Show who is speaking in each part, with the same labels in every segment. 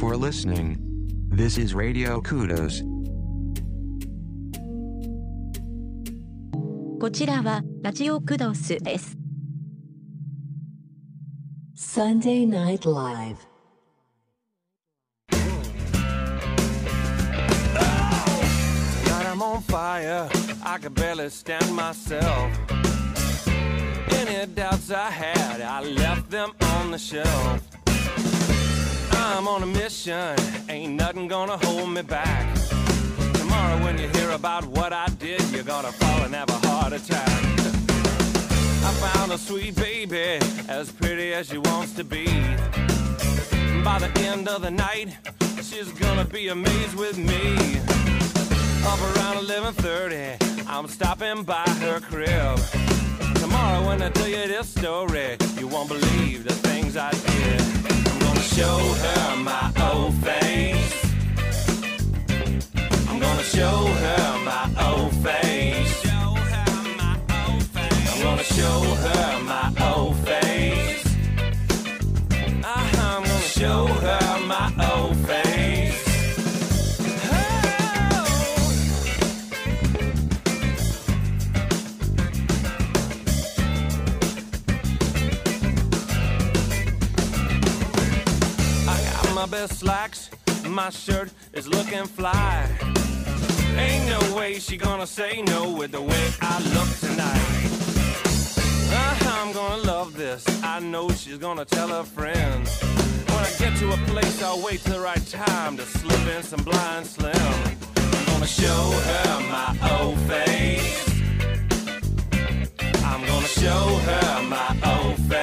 Speaker 1: Thank you for listening. This is Radio Kudos.
Speaker 2: こちらはラジオクドスです。
Speaker 3: Sunday Night Live.
Speaker 4: Tonight I'm on fire, I could barely stand myself. Any doubts I had, I left them on the shelf. I'm on a mission, ain't nothing gonna hold me back. Tomorrow, when you hear about what I did, you're gonna fall and have a heart attack. I found a sweet baby, as pretty as she wants to be. By the end of the night, she's gonna be amazed with me. Up around 11:30, I'm stopping by her crib. Tomorrow, when I tell you this story, you won't believe the things I did. Show her my old face. I'm gonna show her my old face. I'm gonna show her my old face. Uh-huh, I'm gonna show her my best slacks, my shirt is looking fly. Ain't no way she gonna say no with the way I look tonight. Uh, I'm gonna love this. I know she's gonna tell her friends. When I get to a place, I'll wait the right time to slip in some blind slim. I'm gonna show her my old face. I'm gonna show her my old face.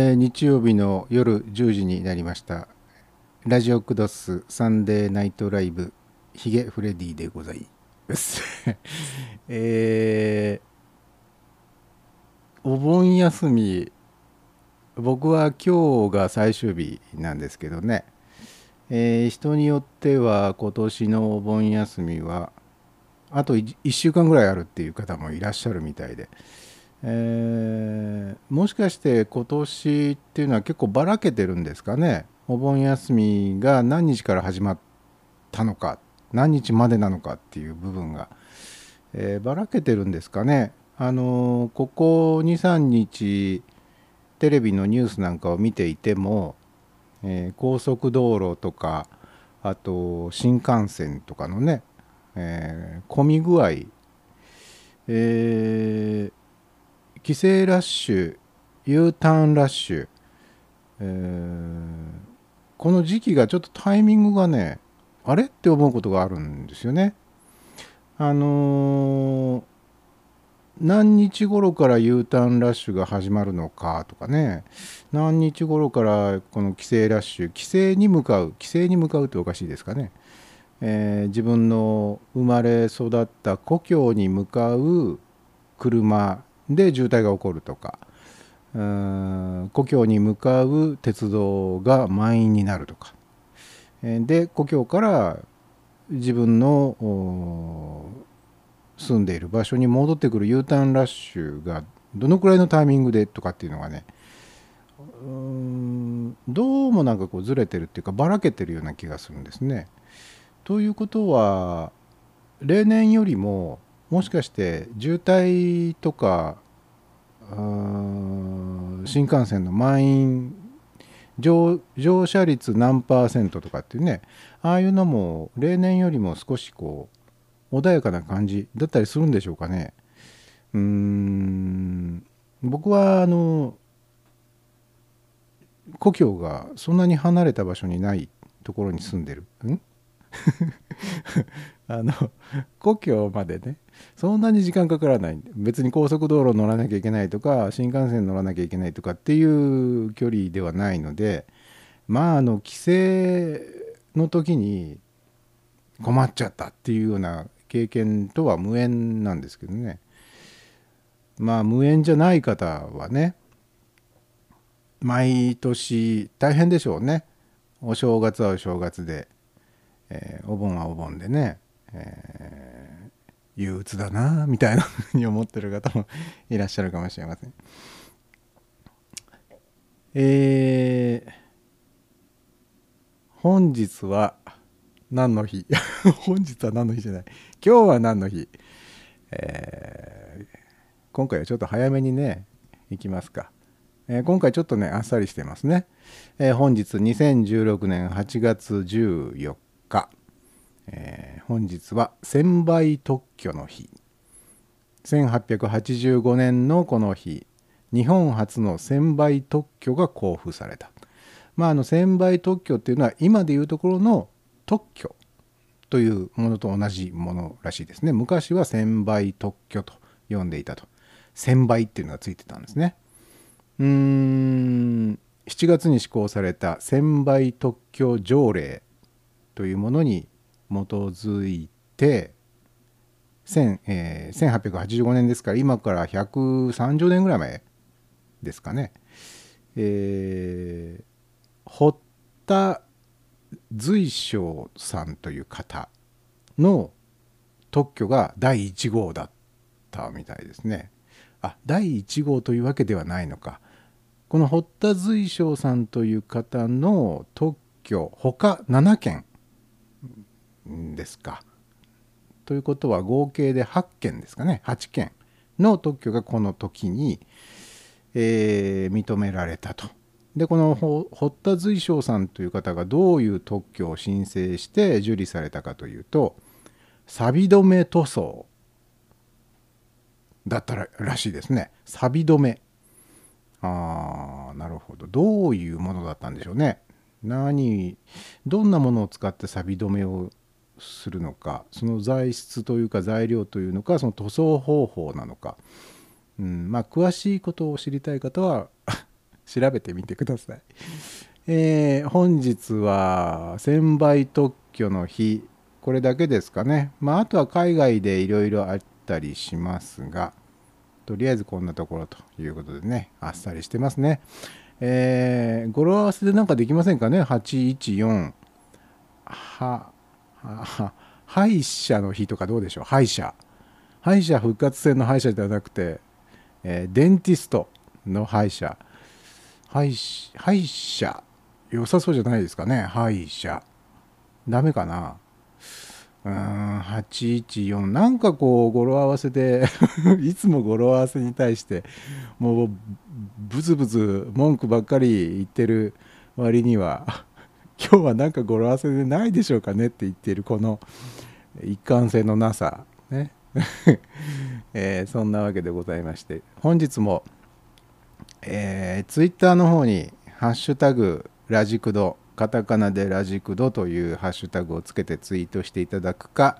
Speaker 5: えー日曜日の夜10時になりました。ラジオクドスサンデーナイトライブヒゲフレディでございます。えーお盆休み僕は今日が最終日なんですけどね、えー人によっては今年のお盆休みはあと1週間ぐらいあるっていう方もいらっしゃるみたいで、えーもしかして今年っていうのは結構ばらけてるんですかね？お盆休みが何日から始まったのか何日までなのかっていう部分が、えーばらけてるんですかね？あのーここ23日テレビのニュースなんかを見ていても、え高速道路とかあと新幹線とかのね、え混み具合、えー帰省ラッシュ U ターンラッシュ、えーこの時期がちょっとタイミングがねあれって思うことがあるんですよね。あのー何日頃から U ターンラッシュが始まるのかとかね。何日頃からこの帰省ラッシュ帰省に向かう帰省に向かうっておかしいですかね、えー自分の生まれ育った故郷に向かう車で渋滞が起こるとか故郷に向かう鉄道が満員になるとかで故郷から自分の住んでいる場所に戻ってくる U ターンラッシュがどのくらいのタイミングでとかっていうのがねうーんどうもなんかこうずれてるっていうかばらけてるような気がするんですね。ということは例年よりももしかして渋滞とか新幹線の満員乗乗車率何パーセントとかっていうねああいうのも例年よりも少しこう穏やかな感じだったりするんでしょうかね。うーん。僕はあの故郷がそんなに離れた場所にないところに住んでる。ん？あの故郷までねそんなに時間かからない。別に高速道路乗らなきゃいけないとか新幹線乗らなきゃいけないとかっていう距離ではないのでまああの帰省の時に困っちゃったっていうような経験とは無縁なんですけどね。まあ無縁じゃない方はね毎年大変でしょうね。お正月はお正月で、えーお盆はお盆でね、えー憂鬱だなみたいなふうに思ってる方もいらっしゃるかもしれません。えー本日は何の日？本日は何の日じゃない。今日は何の日、えー今回はちょっと早めにね行きますか、えー今回ちょっとねあっさりしてますね、えー本日2016年8月14日、えー本日は専売特許の日。1885年のこの日日本初の専売特許が交付された。まああの専売特許っていうのは今でいうところの特許というものと同じものらしいですね。昔は専売特許と呼んでいたと。専売っていうのがついてたんですね。うーん7月に施行された専売特許条例というものに基づいてえー、1885年ですから今から130年ぐらい前ですかね、えー堀田随章さんという方の特許が第1号だったみたいですね。あ第1号というわけではないのか。この堀田随章さんという方の特許他7件ですか。ということは合計で8件ですかね。8件の特許がこの時に、えー認められたと。でこの堀田随章さんという方がどういう特許を申請して受理されたかというと錆止め塗装だったららしいですね。錆止め。あーなるほど。どういうものだったんでしょうね。何どんなものを使って錆止めをするのかその材質というか材料というのかその塗装方法なのか、うん、まあ詳しいことを知りたい方は 調べてみてください。えー本日は専売特許の日これだけですかね。まああとは海外でいろいろあったりしますがとりあえずこんなところということでねあっさりしてますね。えー語呂合わせでなんかできませんかね？814はは歯医者の日とかどうでしょう？歯医者。歯医者復活戦の歯医者ではなくて、えーデンティストの歯医者。歯医歯歯医者。良さそうじゃないですかね？歯医者。ダメかな？うーん814なんかこう語呂合わせで いつも語呂合わせに対してもうブツブツ文句ばっかり言ってる割には今日はなんか語呂合わせでないでしょうかねって言ってるこの一貫性のなさね、えーそんなわけでございまして本日も、えー、ツイッターの方に「ハッシュタグラジクド」カタカナでラジクドというハッシュタグをつけてツイートしていただくか、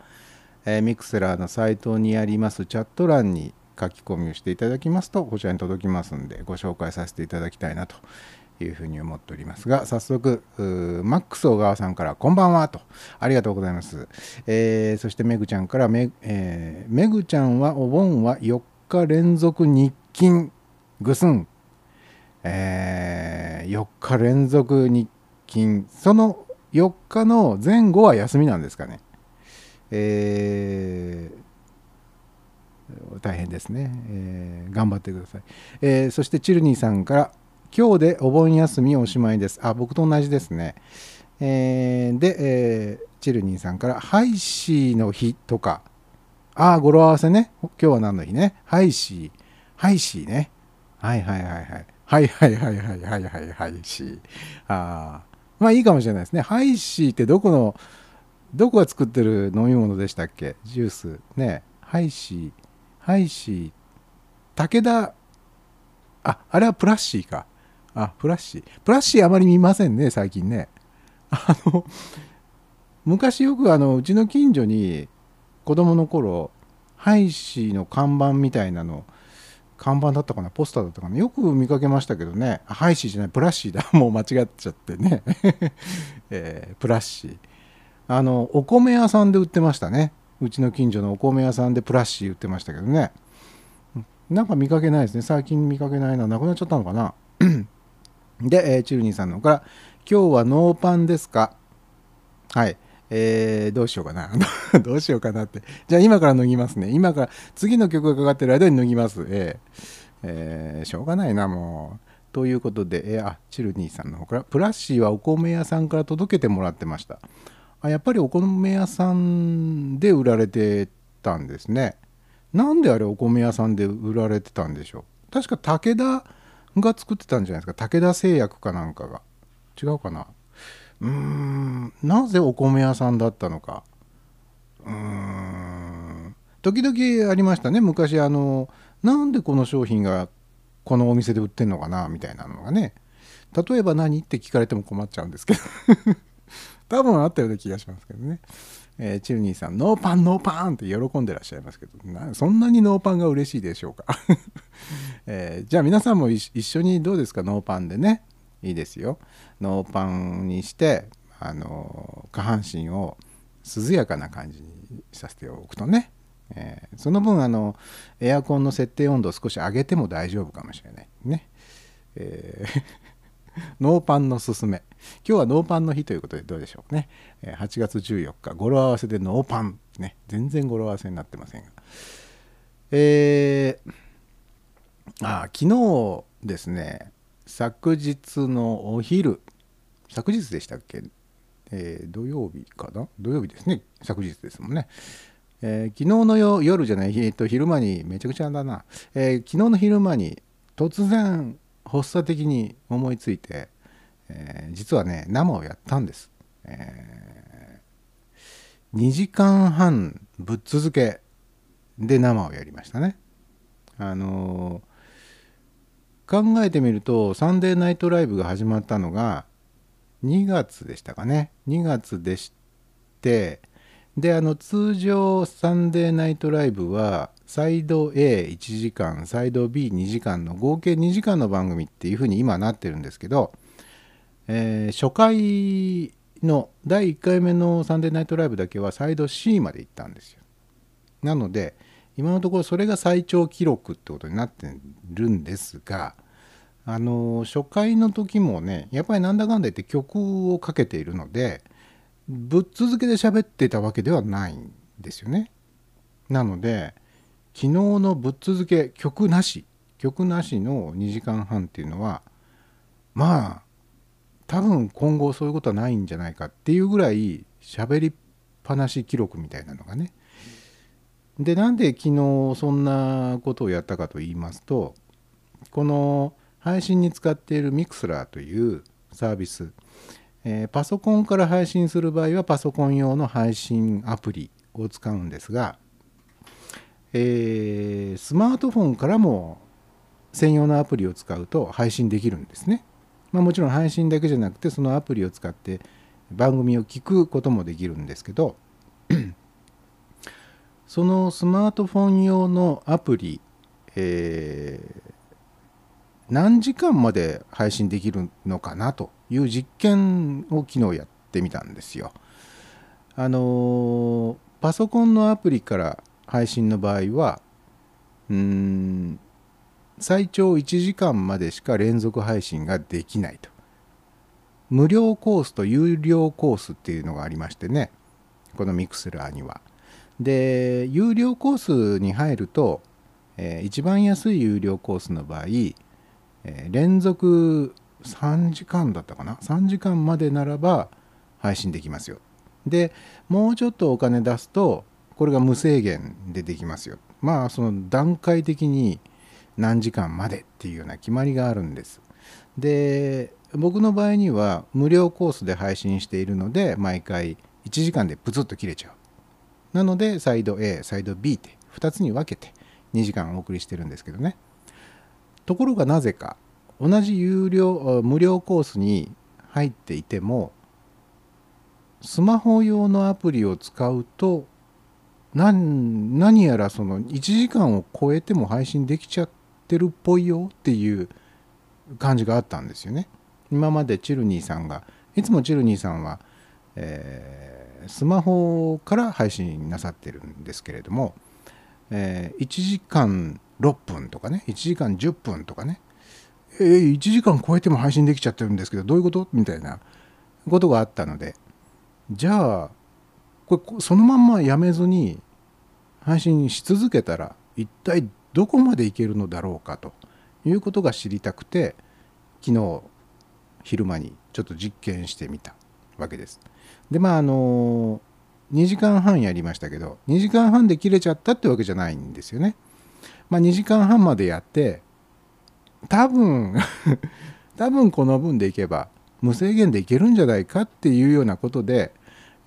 Speaker 5: えーミクセラーのサイトにありますチャット欄に書き込みをしていただきますとこちらに届きますんでご紹介させていただきたいなというふうに思っておりますが早速マックス小川さんから「こんばんは」と。ありがとうございます、えーそしてめぐちゃんからめ、えーめぐちゃんはお盆は4日連続日勤ぐすん、えー4日連続日勤。その4日の前後は休みなんですかね。えー大変ですね、えー頑張ってください、えーそしてチルニーさんから今日でお盆休みおしまいです。あ、僕と同じですね。えー、で、えー、チルニーさんから、ハイシーの日とか、ああ、語呂合わせね。今日は何の日ね？ハイシー、ハイシーね。はいはいはいはい。はいはいはいはいはいはいハイシー。あ。あまあいいかもしれないですね。ハイシーってどこの、どこが作ってる飲み物でしたっけ？ジュース。ね。ハイシー、ハイシー、武田、あ、あれはプラッシーか。あプラッシー。プラッシーあまり見ませんね最近ね。あの昔よくあのうちの近所に子供の頃ハイシーの看板みたいなの看板だったかなポスターだったかなよく見かけましたけどね。あハイシーじゃないプラッシーだ。もう間違っちゃってね、えープラッシー。あのお米屋さんで売ってましたね。うちの近所のお米屋さんでプラッシー売ってましたけどね。なんか見かけないですね。最近見かけないな。なくなっちゃったのかな。で、えーチルニーさんの方から「今日はノーパンですか?」はい。えーどうしようかな。どうしようかなって。じゃあ今から脱ぎますね。今から次の曲がかかってる間に脱ぎます。えーえーしょうがないなもう。ということで、えーあチルニーさんの方からプラッシーはお米屋さんから届けてもらってました。あやっぱりお米屋さんで売られてたんですね。なんであれお米屋さんで売られてたんでしょう？確か武田が作ってたんじゃないですか。武田製薬かなんかが。違うかな。うーん。なぜお米屋さんだったのか。うーん。時々ありましたね。昔あのなんでこの商品がこのお店で売ってんのかな。みたいなのがね。例えば何？って聞かれても困っちゃうんですけど。多分あったような気がしますけどね、えーチルニーさんノーパンノーパンって喜んでらっしゃいますけどそんなにノーパンが嬉しいでしょうか、えーじゃあ皆さんも一緒にどうですか？ノーパンでねいいですよ。ノーパンにしてあの下半身を涼やかな感じにさせておくとね、えーその分あのエアコンの設定温度を少し上げても大丈夫かもしれないね、えー ノーパンのすすめ。今日はノーパンの日ということでどうでしょうね。8月14日語呂合わせでノーパン。ね。全然語呂合わせになってませんが。えーあ昨日ですね昨日のお昼。昨日でしたっけ、えー土曜日かな？土曜日ですね。昨日ですもんね、えー昨日のよ夜じゃない、えーと昼間にめちゃくちゃだな、えー昨日の昼間に突然発作的に思いついて、えー実はね生をやったんです、え2時間半ぶっ続けで生をやりましたね。あのー考えてみるとサンデーナイトライブが始まったのが2月でしたかね。2月でしてであの通常サンデーナイトライブはサイド A1 時間サイド B2 時間の合計2時間の番組っていうふうに今なってるんですけど、えー初回の第1回目のサンデーナイトライブだけはサイド C まで行ったんですよなので今のところそれが最長記録ってことになってるんですがあの初回の時もねやっぱりなんだかんだ言って曲をかけているのでぶっ続けで喋ってたわけではないんですよね。なので昨日のぶっ続け曲なし曲なしの2時間半っていうのはまあ多分今後そういうことはないんじゃないかっていうぐらい喋りっぱなし記録みたいなのがね。でなんで昨日そんなことをやったかと言いますとこの配信に使っているミクスラーというサービス、えーパソコンから配信する場合はパソコン用の配信アプリを使うんですが、えースマートフォンからも専用のアプリを使うと配信できるんですね。まあ、もちろん配信だけじゃなくてそのアプリを使って番組を聞くこともできるんですけど そのスマートフォン用のアプリ、えー何時間まで配信できるのかなという実験を昨日やってみたんですよ。あのーパソコンのアプリから配信の場合はうーん最長1時間までしか連続配信ができないと。無料コースと有料コースっていうのがありましてねこのミクスラーには。で有料コースに入ると、えー一番安い有料コースの場合、えー連続3時間だったかな？3時間までならば配信できますよ。でもうちょっとお金出すとこれが無制限でできますよ。まあその段階的に何時間までっていうような決まりがあるんです。で僕の場合には無料コースで配信しているので毎回1時間でプツッと切れちゃう。なのでサイド A サイド B って2つに分けて2時間お送りしてるんですけどね。ところがなぜか同じ有料無料コースに入っていてもスマホ用のアプリを使うと何何やらその1時間を超えても配信できちゃってるっぽいよっていう感じがあったんですよね。今までチルニーさんがいつもチルニーさんは、えースマホから配信なさってるんですけれども、えー1時間6分とかね1時間10分とかねえー1時間超えても配信できちゃってるんですけどどういうこと？みたいなことがあったのでじゃあこれそのまんまやめずに配信し続けたら一体どこまでいけるのだろうかということが知りたくて昨日昼間にちょっと実験してみたわけです。でまああの2時間半やりましたけど2時間半で切れちゃったってわけじゃないんですよね。まあ2時間半までやって多分 多分この分でいけば無制限でいけるんじゃないかっていうようなことで、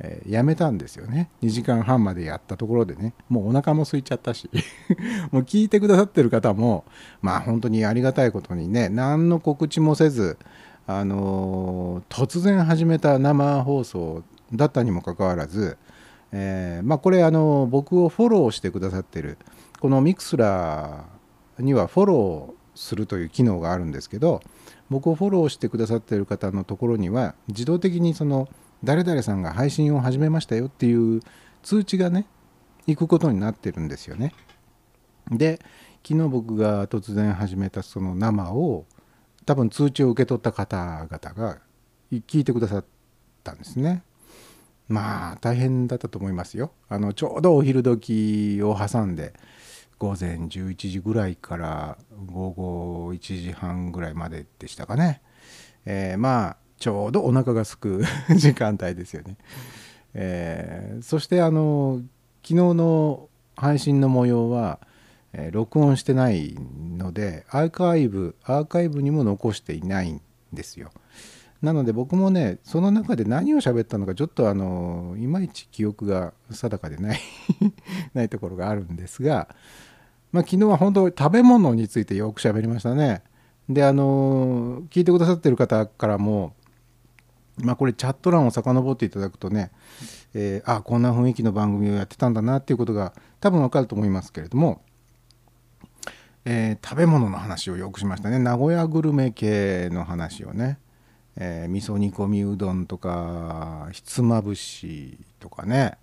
Speaker 5: えーやめたんですよね。2時間半までやったところでね。もうお腹も空いちゃったし。もう聞いてくださってる方もまあ本当にありがたいことにね何の告知もせずあのー突然始めた生放送だったにもかかわらず、えーまあこれあの僕をフォローしてくださってるこのミクスラーにはフォローするという機能があるんですけど僕をフォローしてくださってる方のところには自動的にその誰々さんが配信を始めましたよっていう通知がね行くことになってるんですよね。で昨日僕が突然始めたその生を多分通知を受け取った方々が聞いてくださったんですね。まあ大変だったと思いますよ。あのちょうどお昼時を挟んで午前11時ぐらいから午後1時半ぐらいまででしたかね。えーまあちょうどお腹が空く 時間帯ですよね。えーそしてあの昨日の配信の模様は、えー録音してないのでアーカイブアーカイブにも残していないんですよ。なので僕もねその中で何を喋ったのかちょっとあのいまいち記憶が定かでない ないところがあるんですが、まあ、昨日は本当食べ物についてよく喋りましたね。であの聞いてくださってる方からもまあこれチャット欄を遡っていただくとね、えーあこんな雰囲気の番組をやってたんだなっていうことが多分わかると思いますけれども、えー食べ物の話をよくしましたね。名古屋グルメ系の話をね、えー味噌煮込みうどんとかひつまぶしとかね。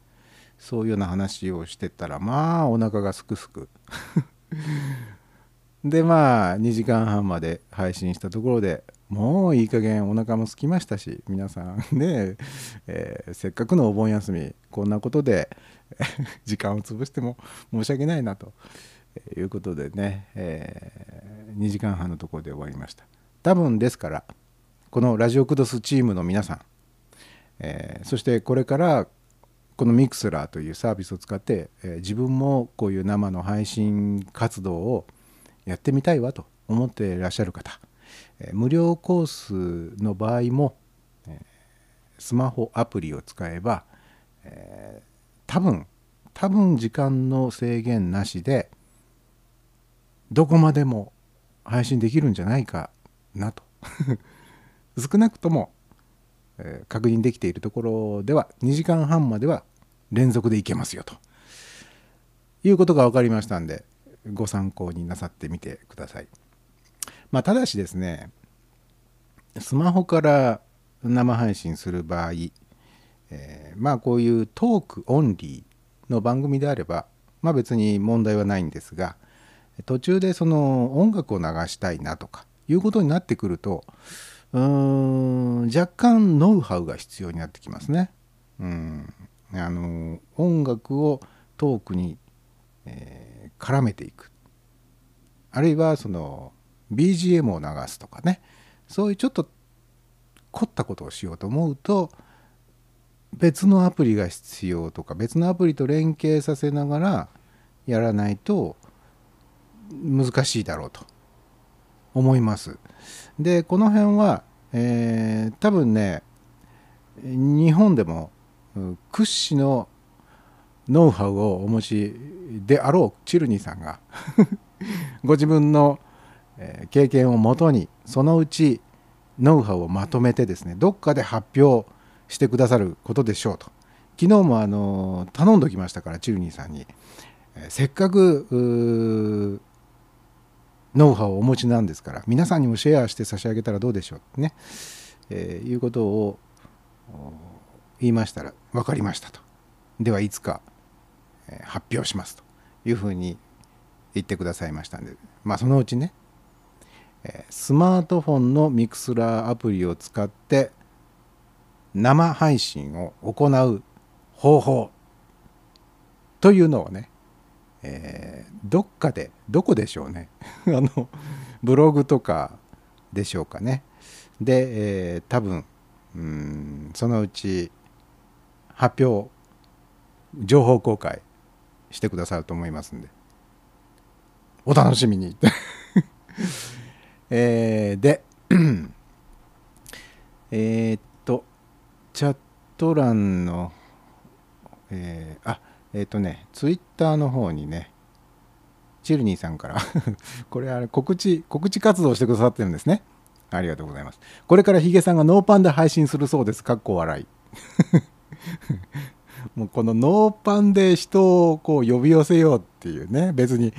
Speaker 5: そういうような話をしてたらまあお腹がすくすく。でまあ2時間半まで配信したところでもういい加減お腹も空きましたし皆さん ね、えーせっかくのお盆休みこんなことで 時間を潰しても申し訳ないなということでね、え2時間半のところで終わりました。多分ですからこのラジオクドスチームの皆さん、えーそしてこれからこのミクスラーというサービスを使って、え自分もこういう生の配信活動をやってみたいわと思っていらっしゃる方、無料コースの場合も、スマホアプリを使えば、え多分多分時間の制限なしでどこまでも配信できるんじゃないかなと 少なくとも、え確認できているところでは2時間半までは連続でいけますよということが分かりましたんでご参考になさってみてください。まあ、ただしですねスマホから生配信する場合、えーまあこういうトークオンリーの番組であれば、まあ、別に問題はないんですが途中でその音楽を流したいなとかいうことになってくるとうーん若干ノウハウが必要になってきますね。うん、あの音楽をトークに、えー絡めていくあるいはその BGM を流すとかねそういうちょっと凝ったことをしようと思うと別のアプリが必要とか別のアプリと連携させながらやらないと難しいだろうと思います。でこの辺は、えー多分ね日本でも屈指のノウハウをお持ちであろうチルニーさんが ご自分の、え経験をもとにそのうちノウハウをまとめてですねどっかで発表してくださることでしょうと。昨日もあの頼んどきましたからチルニーさんに、えせっかくノウハウをお持ちなんですから皆さんにもシェアして差し上げたらどうでしょうってね、えーいうことを言いましたら分かりましたと。ではいつか、え発表しますというふうに言ってくださいましたんで。まあそのうちね、えスマートフォンのミクスラーアプリを使って生配信を行う方法というのをね、えーどっかでどこでしょうね。あのブログとかでしょうかね。で、えー多分うんそのうち発表情報公開してくださると思いますんで。お楽しみに。えーで えっとチャット欄のえーあえーっとねツイッターの方にねチルニーさんから これあれ告知告知活動してくださってるんですね。ありがとうございます。これからヒゲさんがノーパンで配信するそうです。かっこ笑い。もうこのノーパンで人をこう呼び寄せようっていうね別に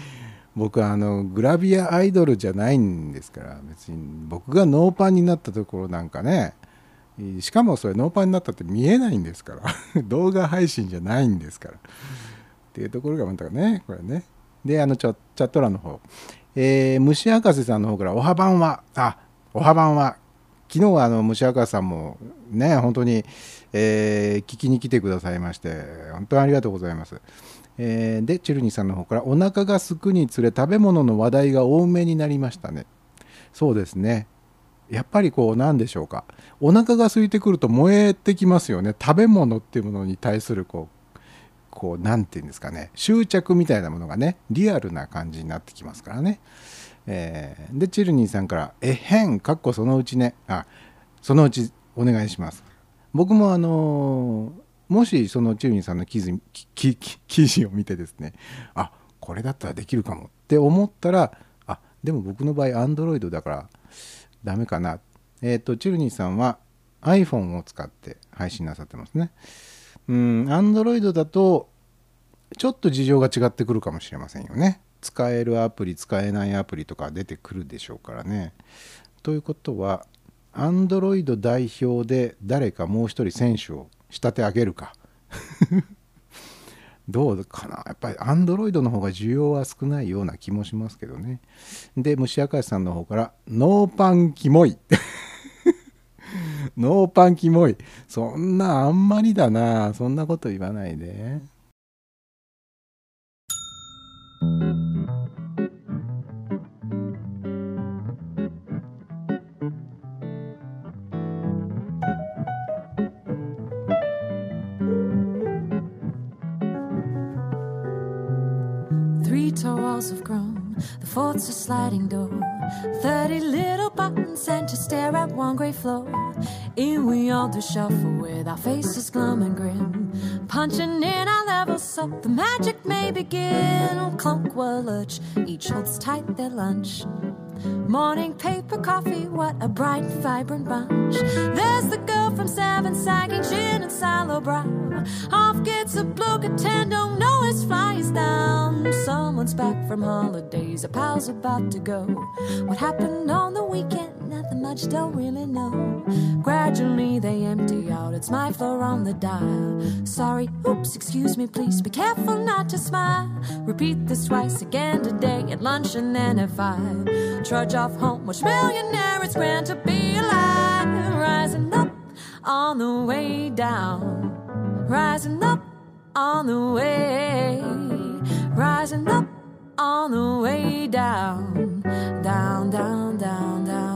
Speaker 5: 僕はあのグラビアアイドルじゃないんですから別に僕がノーパンになったところなんかねしかもそれノーパンになったって見えないんですから 動画配信じゃないんですから。っていうところがまたねこれね。であのチャチャット欄の方、えー虫博士さんの方から「おはばんは」あおはばんは。昨日はあの虫博士さんもね本当に、えー聞きに来てくださいまして本当にありがとうございます、えーでチルニーさんの方から「お腹がすくにつれ食べ物の話題が多めになりましたね」そうですね。やっぱりこうなんでしょうか。お腹が空いてくると燃えてきますよね。食べ物っていうものに対するこうこうなんていうんですかね。執着みたいなものがねリアルな感じになってきますからね、えーでチルニーさんから「えへん」かっこそのうちね。あそのうちお願いします。僕もあのーもしそのチルニーさんの記事記事を見てですねあこれだったらできるかもって思ったらあでも僕の場合 Android だからダメかなえっ、とチルニーさんは iPhone を使って配信なさってますねうん、Android だとちょっと事情が違ってくるかもしれませんよね。使えるアプリ、使えないアプリとか出てくるでしょうからね。ということは、Android 代表で誰かもう一人選手を仕立て上げるか。どうかなやっぱり Android の方が需要は少ないような気もしますけどね。で、虫明石さんの方から、ノーパンキモい。ノーパンキモい。そんなあんまりだな。そんなこと言わないで。
Speaker 6: Walls of chrome. The fourth's a sliding door. Thirty little buttons sent to stare at one grey floor. In we all do shuffle with our faces glum and grim. Punching in our levels so the magic may begin. Clunk will lurch, each holds tight their lunch. Morning paper, coffee, what a bright, vibrant bunch. There's the girl from seven, sagging chin and sallow brow. Off gets a bloke at ten, don't know his fly is down. Someone's back from holidays, a pal's about to go. What happened on the weekend? Much, don't really know. Gradually they empty out, it's my floor on the dial. Sorry, oops, excuse me, please be careful not to smile. Repeat this twice again today at lunch and then at five. Trudge off home, which millionaire it's grand to be alive. Rising up on the way down, rising up on the way, rising up on the way down, down, down, down, down.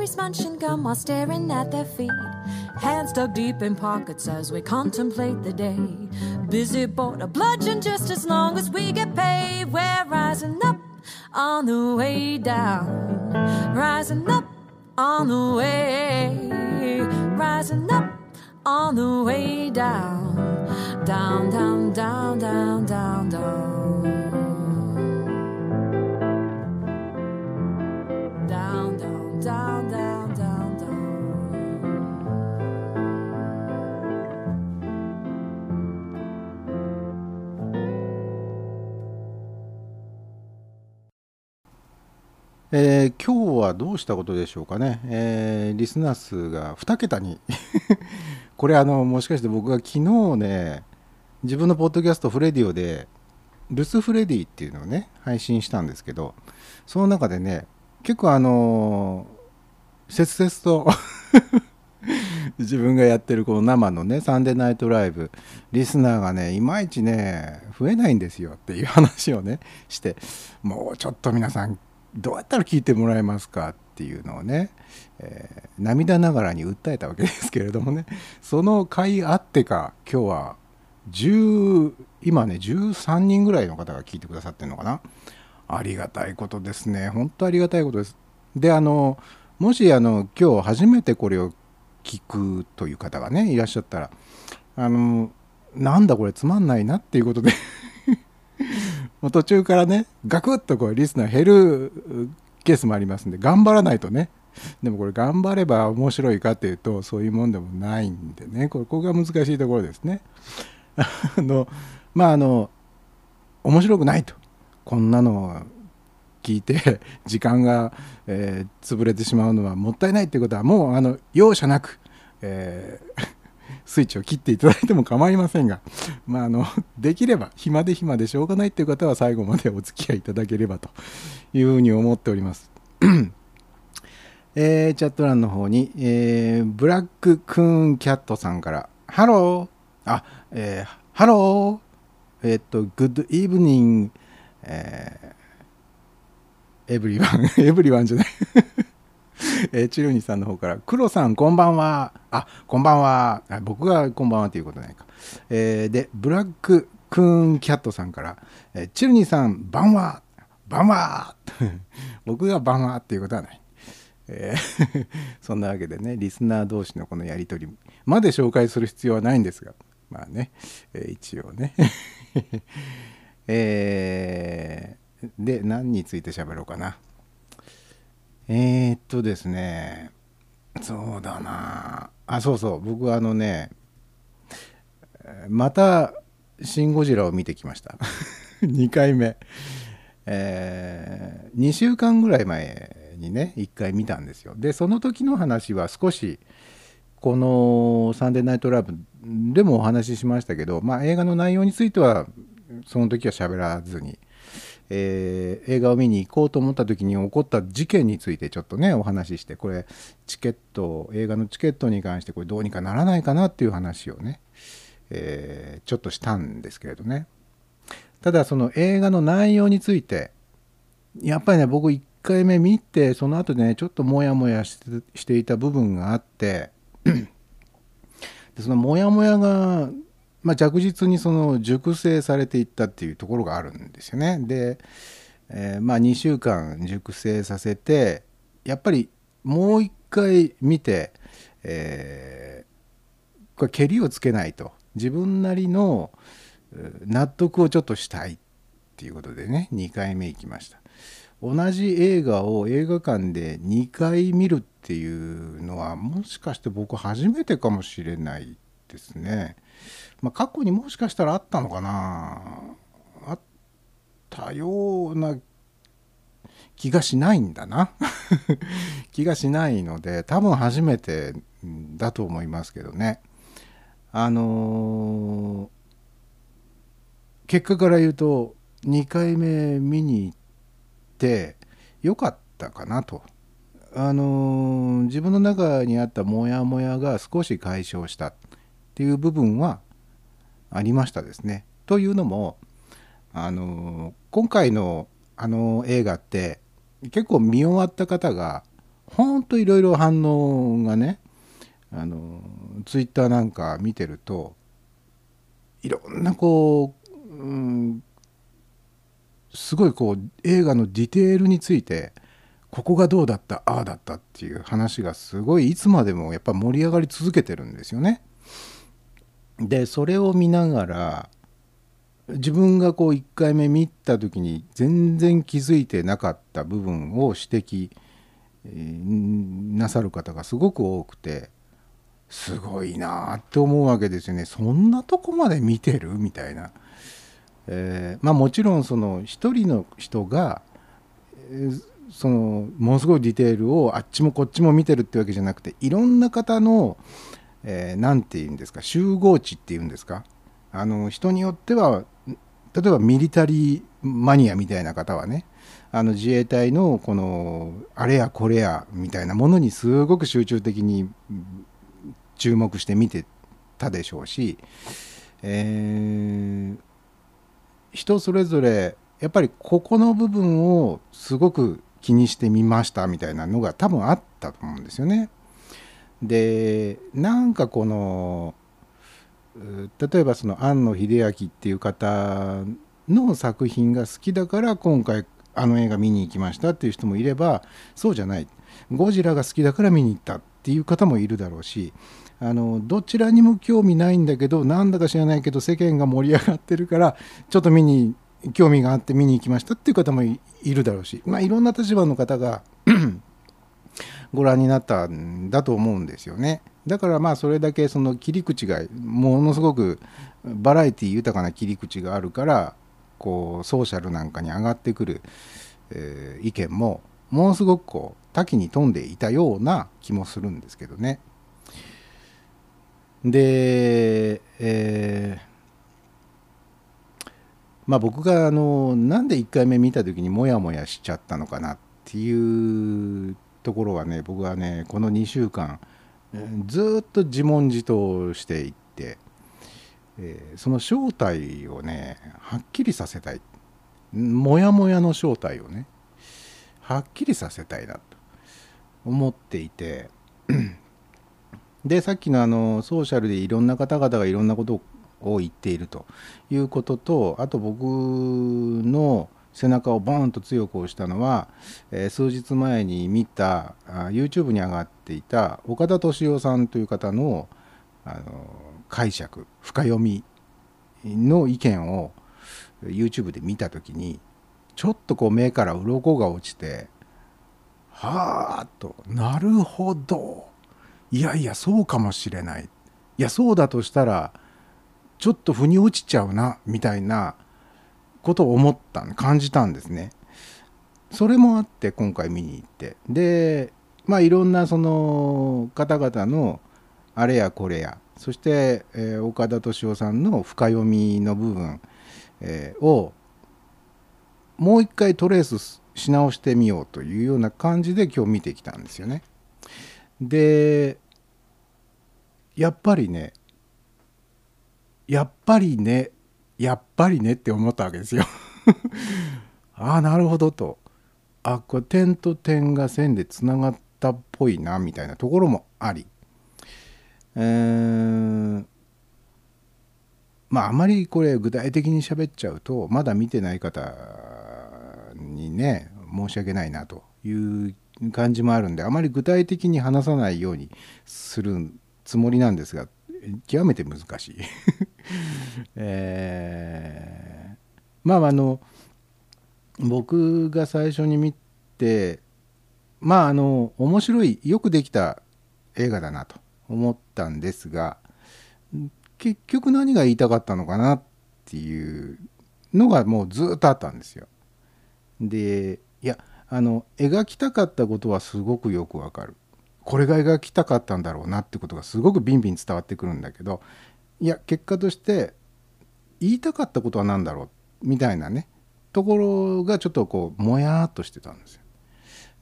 Speaker 6: Secretaries munching gum while staring at their feet. Hands dug deep in pockets as we contemplate the day. Busy boat, a bludgeon just as long as we get paid. We're rising up on the way down, rising up on the way, rising up on the way down, down, down, down, down, down. down, down, down, down,
Speaker 5: えー今日はどうしたことでしょうかね、えーリスナー数が2桁に。これあのもしかして僕が昨日ね自分のポッドキャストフレディオでルスフレディっていうのをね配信したんですけどその中でね結構あの切々と 自分がやってるこの生のねサンデーナイトライブリスナーがねいまいちね増えないんですよっていう話をねしてもうちょっと皆さんどうやったら聞いてもらえますかっていうのをね、えー涙ながらに訴えたわけですけれどもね。その回あってか今日は10今ね13人ぐらいの方が聞いてくださってるのかな。ありがたいことですね。本当ありがたいことです。であのもしあの今日初めてこれを聞くという方がねいらっしゃったらあのなんだこれつまんないなっていうことで もう途中からねガクッとこうリスナー減るケースもありますんで頑張らないとね。でもこれ頑張れば面白いかっていうとそういうもんでもないんでね。ここが難しいところですね。あのまああの面白くないと。こんなの聞いて時間が、えー潰れてしまうのはもったいないっていうことはもうあの容赦なく、えースイッチを切っていただいても構いませんが、まあ、あのできれば暇で暇でしょうがないっていう方は最後までお付き合いいただければというふうに思っております。えーチャット欄の方に、えーブラッククーンキャットさんから、ハローあ、えーハローえーっと、 Good evening、えー everyone、everyone じゃない。えー、チルニさんの方から、クロさん、こんばんは。あ、こんばんは。僕がこんばんはということないか。えーで、ブラッククーンキャットさんから、えーチルニさん、ばんは。ばんは。僕がばんはっていうことはない。えー そんなわけでね、リスナー同士のこのやりとりまで紹介する必要はないんですが、まあね、えー一応ね。えーで、何について喋ろうかな。えー、っとですね、そうだな。あ、そうそう、僕はあのね、また「シン・ゴジラ」を見てきました。2回目。えー、2週間ぐらい前にね1回見たんですよ。でその時の話は少しこの「サンデーナイトラブ」でもお話ししましたけど、まあ、映画の内容についてはその時は喋らずに、えー映画を見に行こうと思った時に起こった事件についてちょっとねお話ししてこれチケット映画のチケットに関してこれどうにかならないかなっていう話をね、えーちょっとしたんですけれどね。ただその映画の内容についてやっぱりね僕1回目見てその後でねちょっとモヤモヤしてしていた部分があって でそのモヤモヤが、まあ、着実にその熟成されていったっていうところがあるんですよね。で、えーまあ2週間熟成させてやっぱりもう一回見て、えーこれけりをつけないと自分なりの納得をちょっとしたいっていうことでね2回目行きました同じ映画を映画館で2回見るっていうのはもしかして僕初めてかもしれないですね、まあ、過去にもしかしたらあったのかな。あったような気がしないんだな。気がしないので多分初めてだと思いますけどね。あのー結果から言うと2回目見に行ってよかったかなと。あのー自分の中にあったモヤモヤが少し解消したっていう部分はありましたですね。というのも、あの今回のあの映画って結構見終わった方がほんといろいろ反応がねあのツイッターなんか見てるといろんなこう、うん、すごいこう映画のディテールについてここがどうだったああだったっていう話がすごいいつまでもやっぱ盛り上がり続けてるんですよね。でそれを見ながら自分がこう1回目見た時に全然気づいてなかった部分を指摘、なさる方がすごく多くてすごいなあって思うわけですよねそんなとこまで見てる？みたいな。えーまあもちろんその一人の人が、えーそのものすごいディテールをあっちもこっちも見てるってわけじゃなくていろんな方の、えーて言うんですか集合値っていうんですか？あの人によっては例えばミリタリーマニアみたいな方はねあの自衛隊のこのあれやこれやみたいなものにすごく集中的に注目して見てたでしょうし、えー人それぞれやっぱりここの部分をすごく気にしてみましたみたいなのが多分あったと思うんですよね。でなんかこの例えばその庵野秀明っていう方の作品が好きだから今回あの映画見に行きましたっていう人もいればそうじゃない。ゴジラが好きだから見に行ったっていう方もいるだろうしあのどちらにも興味ないんだけどなんだか知らないけど世間が盛り上がってるからちょっと見に興味があって見に行きましたっていう方もいいるだろうしまあいろんな立場の方がご覧になったんだと思うんですよね。だからまあそれだけその切り口がものすごくバラエティ豊かな切り口があるからこうソーシャルなんかに上がってくる、えー意見もものすごくこう多岐に富んでいたような気もするんですけどね。で、えーまあ僕があのなんで1回目見た時にモヤモヤしちゃったのかなっていうところはね僕はねこの2週間ずっと自問自答していって、えーその正体をねはっきりさせたい。モヤモヤの正体をねはっきりさせたいなと思っていて。でさっきのあのソーシャルでいろんな方々がいろんなことを言っているということとあと僕の背中をボーンと強く押したのは、えー数日前に見たあ YouTube に上がっていた岡田敏夫さんという方のあの解釈深読みの意見を YouTube で見た時にちょっとこう目から鱗が落ちてはあとなるほどいやいやそうかもしれない。いやそうだとしたらちょっと腑に落ちちゃうなみたいなことを思った感じたんですね。それもあって今回見に行ってでまあいろんなその方々のあれやこれやそして、えー岡田敏夫さんの深読みの部分、えーをもう一回トレースし直してみようというような感じで今日見てきたんですよね。でやっぱりねやっぱりねやっぱりねって思ったわけですよ。ああなるほどとあこれ点と点が線でつながったっぽいなみたいなところもありえーまああまりこれ具体的に喋っちゃうとまだ見てない方にね申し訳ないなという感じもあるんであまり具体的に話さないようにするつもりなんですが極めて難しい。えーまああの僕が最初に見てまああの面白いよくできた映画だなと思ったんですが結局何が言いたかったのかなっていうのがもうずっとあったんですよ。でいやあの描きたかったことはすごくよくわかる。これが描きたかったんだろうなってことがすごくビンビン伝わってくるんだけどいや結果として言いたかったことは何だろう？みたいなねところがちょっとこうもやーっとしてたんですよ。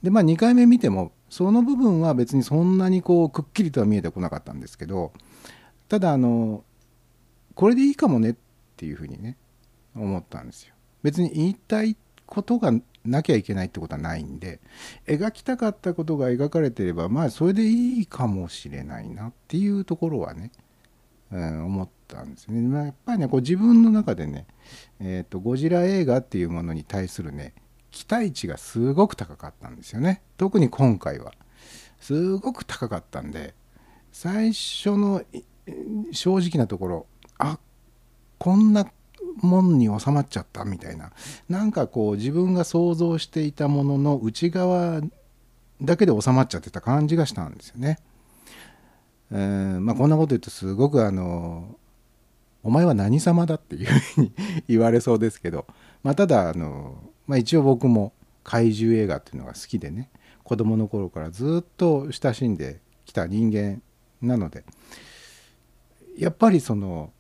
Speaker 5: でまあ2回目見てもその部分は別にそんなにこうくっきりとは見えてこなかったんですけどただあのこれでいいかもねっていうふうにね思ったんですよ。別に言いたいことがなきゃいけないってことはないんで描きたかったことが描かれてればまあそれでいいかもしれないなっていうところはね、うん、思ったんですね。まあ、やっぱりねこう自分の中でね、えーとゴジラ映画っていうものに対するね期待値がすごく高かったんですよね特に今回はすごく高かったんで最初の正直なところあこんなもんに収まっちゃったみたいな。なんかこう自分が想像していたものの内側だけで収まっちゃってた感じがしたんですよね。えーまあこんなこと言うとすごくあのお前は何様だっていうふうに 言われそうですけど、まあ、ただあの、まあ、一応僕も怪獣映画っていうのが好きでね。子供の頃からずっと親しんできた人間なので。やっぱりその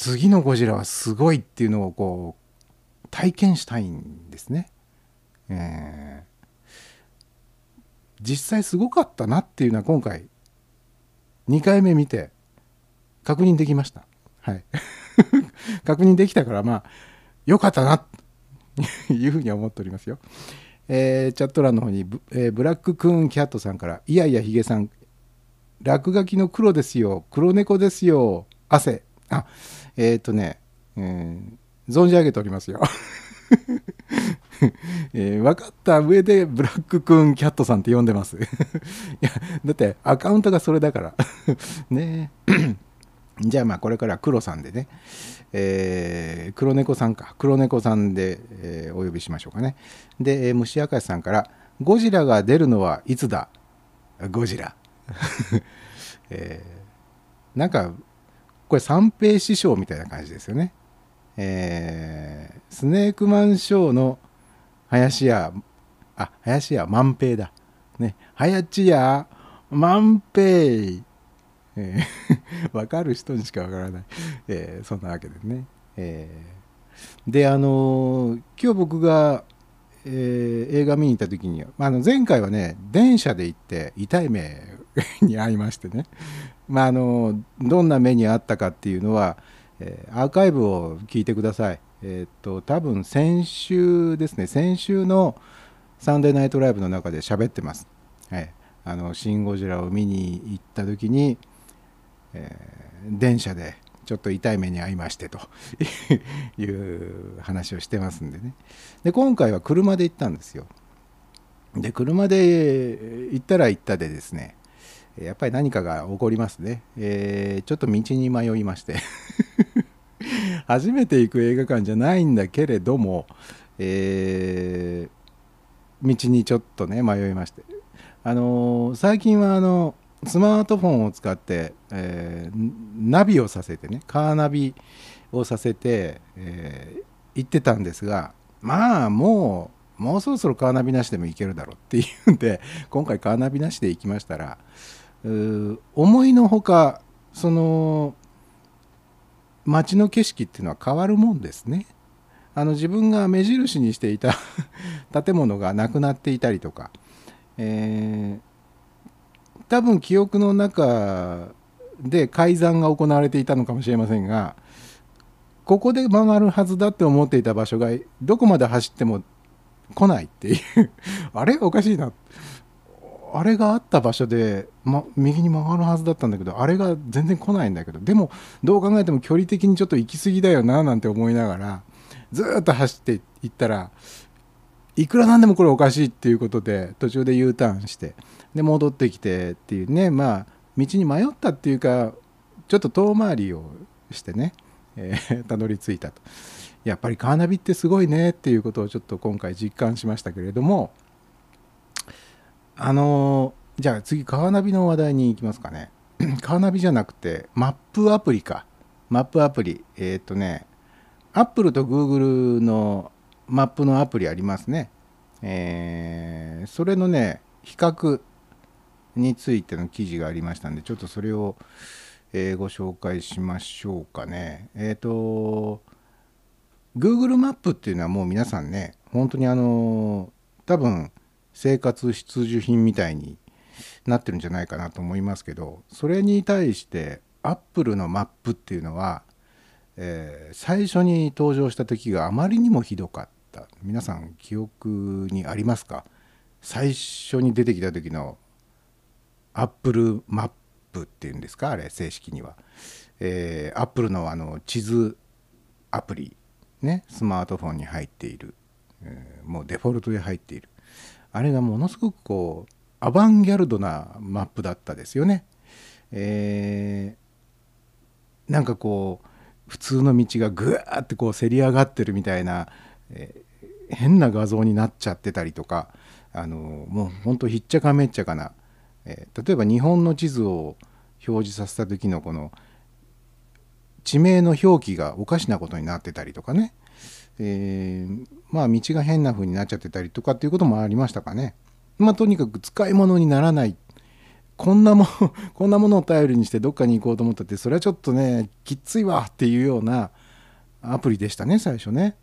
Speaker 5: 次のゴジラはすごいっていうのをこう体験したいんですね。えー実際すごかったなっていうのは今回2回目見て確認できました。はい、確認できたからまあ良かったなと いうふうには思っておりますよ。えーチャット欄の方にブ,、えーブラッククーンキャットさんから「いやいやヒゲさん落書きの黒ですよ黒猫ですよ汗」あえっ、とね、えー存じ上げておりますよ。えー分かった上でブラッククーンキャットさんって呼んでます。いやだってアカウントがそれだから。ね じゃあまあこれから黒さんでね、えー黒猫さんか黒猫さんで、えーお呼びしましょうかね。で、えー虫明石さんから「ゴジラが出るのはいつだ?」ゴジラ。えーなんかこれ三平師匠みたいな感じですよね。えースネークマンショーの林家あ林家万平だ。ね、林家万平。えー わかる人にしかわからない、えーそんなわけでね。えーであのー今日僕が、えー映画見に行った時にまああの前回はね電車で行って痛い目に遭いましてね、まあ、あのどんな目に遭ったかっていうのは、えーアーカイブを聞いてください。えーっと多分先週ですね先週の「サンデーナイトライブ」の中で喋ってます。はい、あのシン・ゴジラを見に行った時に、えー電車でちょっと痛い目に遭いましてと いう話をしてますんでねで今回は車で行ったんですよで車で行ったら行ったでですねやっぱり何かが起こりますね、えーちょっと道に迷いまして。初めて行く映画館じゃないんだけれども、えー道にちょっとね迷いまして。あのー最近はあのスマートフォンを使って、えーナビをさせてねカーナビをさせて、えー行ってたんですがまあもうもうそろそろカーナビなしでも行けるだろうっていうんで今回カーナビなしで行きましたら思いのほかその街の景色っていうのは変わるもんですね。あの自分が目印にしていた 建物がなくなっていたりとか、えー多分記憶の中で改ざんが行われていたのかもしれませんがここで曲がるはずだって思っていた場所がどこまで走っても来ないっていう。あれ？おかしいな。あれがあった場所で、ま、右に曲がるはずだったんだけどあれが全然来ないんだけどでもどう考えても距離的にちょっと行き過ぎだよななんて思いながらずっと走っていったらいくらなんでもこれおかしいっていうことで途中で U ターンしてで戻ってきてっていうねまあ道に迷ったっていうかちょっと遠回りをしてねえーたどり着いたと。やっぱりカーナビってすごいねっていうことをちょっと今回実感しましたけれどもあのーじゃあ次カーナビの話題に行きますかね。カーナビじゃなくてマップアプリか。マップアプリ。えーっとねアップルとグーグルのマップのアプリありますね。えーそれのね比較についての記事がありましたんでちょっとそれを、えーご紹介しましょうかね。えっ、と Google マップっていうのはもう皆さんね本当にあの多分生活必需品みたいになってるんじゃないかなと思いますけどそれに対して Apple のマップっていうのは、えー最初に登場した時があまりにもひどかった。皆さん記憶にありますか？最初に出てきた時の Apple マップっていうんですか？あれ正式には、えー、Apple のあの地図アプリねスマートフォンに入っている、えーもうデフォルトで入っている。あれがものすごくこうアバンギャルドなマップだったですよね。えーなんかこう普通の道がぐわーってこうせり上がってるみたいな、えー変な画像になっちゃってたりとかあのもうほんとひっちゃかめっちゃかな、えー例えば日本の地図を表示させた時のこの地名の表記がおかしなことになってたりとかね、えーまあ道が変な風になっちゃってたりとかっていうこともありましたかね。まあとにかく使い物にならないこんなもの こんなものを頼りにしてどっかに行こうと思ったってそれはちょっとねきっついわっていうようなアプリでしたね最初ね。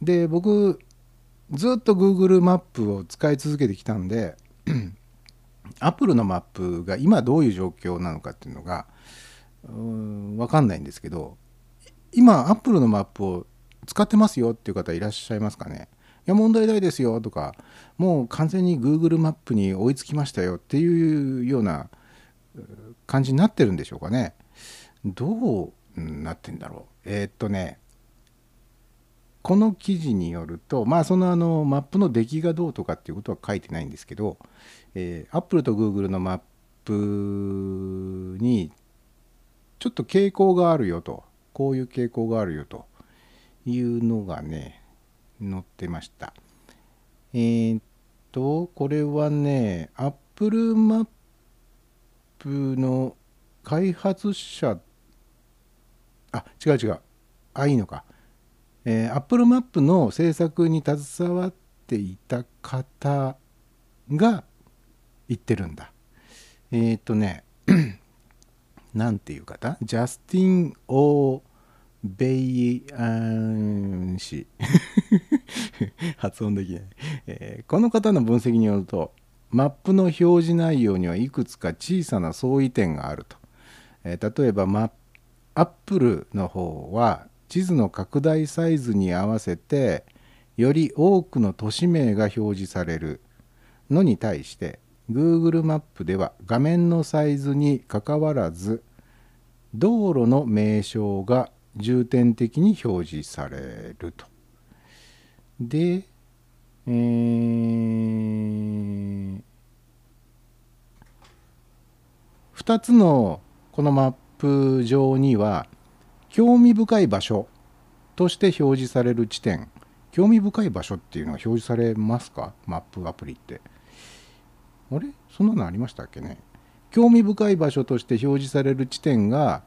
Speaker 5: で僕ずっと Google マップを使い続けてきたんで Apple のマップが今どういう状況なのかっていうのがうん分かんないんですけど今 Apple のマップを使ってますよっていう方いらっしゃいますかね。いや問題ないですよとかもう完全に Google マップに追いつきましたよっていうような感じになってるんでしょうかね。どうなってんだろう。えーっとねこの記事によるとまあそのあのマップの出来がどうとかっていうことは書いてないんですけど、えー、Apple と Google のマップにちょっと傾向があるよとこういう傾向があるよというのがね載ってました。えーっとこれはね Apple マップの開発者あ違う違う。あいいのか。えー、Apple マップの制作に携わっていた方が言ってるんだ。えーっ、とね、なんていう方？ジャスティン・オー・ベイアン氏。発音できない、えーこの方の分析によると、マップの表示内容にはいくつか小さな相違点があると。えー例えば、マップ Apple の方は地図の拡大サイズに合わせてより多くの都市名が表示されるのに対して Google マップでは画面のサイズにかかわらず道路の名称が重点的に表示されると。で、えー、2つのこのマップ上には興味深い場所として表示される地点。興味深い場所っていうのが表示されますか？マップアプリって。あれ？そんなのありましたっけね？興味深い場所として表示される地点が、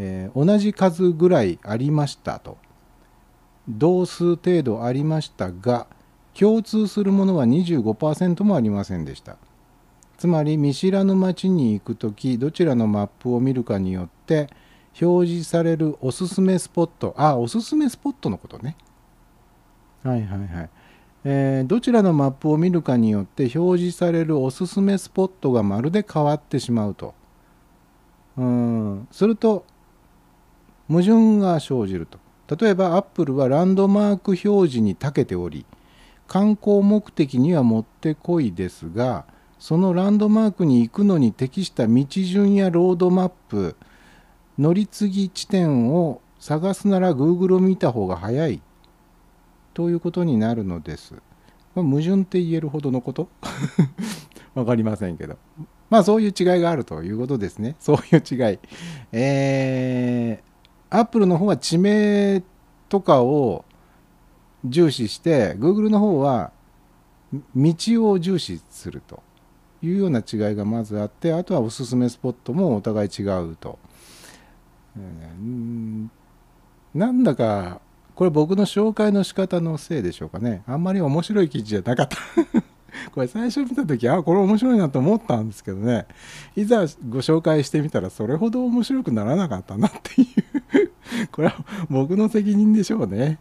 Speaker 5: えー同じ数ぐらいありましたと。同数程度ありましたが共通するものは25%もありませんでした。つまり見知らぬ町に行く時どちらのマップを見るかによって表示されるおすすめスポットあおすすめスポットのことね。はいはいはい、えーどちらのマップを見るかによって表示されるおすすめスポットがまるで変わってしまうと。うん。すると矛盾が生じると例えばアップルはランドマーク表示に長けており観光目的にはもってこいですがそのランドマークに行くのに適した道順やロードマップ乗り継ぎ地点を探すなら Google を見た方が早いということになるのです。まあ矛盾って言えるほどのこと？わかりませんけど。まあそういう違いがあるということですね。そういう違い。えー、Apple の方は地名とかを重視して、Google の方は道を重視するというような違いがまずあって、あとはおすすめスポットもお互い違うと。うん。なんだかこれ僕の紹介の仕方のせいでしょうかね。あんまり面白い記事じゃなかった。これ最初見た時あこれ面白いなと思ったんですけどね。いざご紹介してみたらそれほど面白くならなかったなっていう。これは僕の責任でしょうね。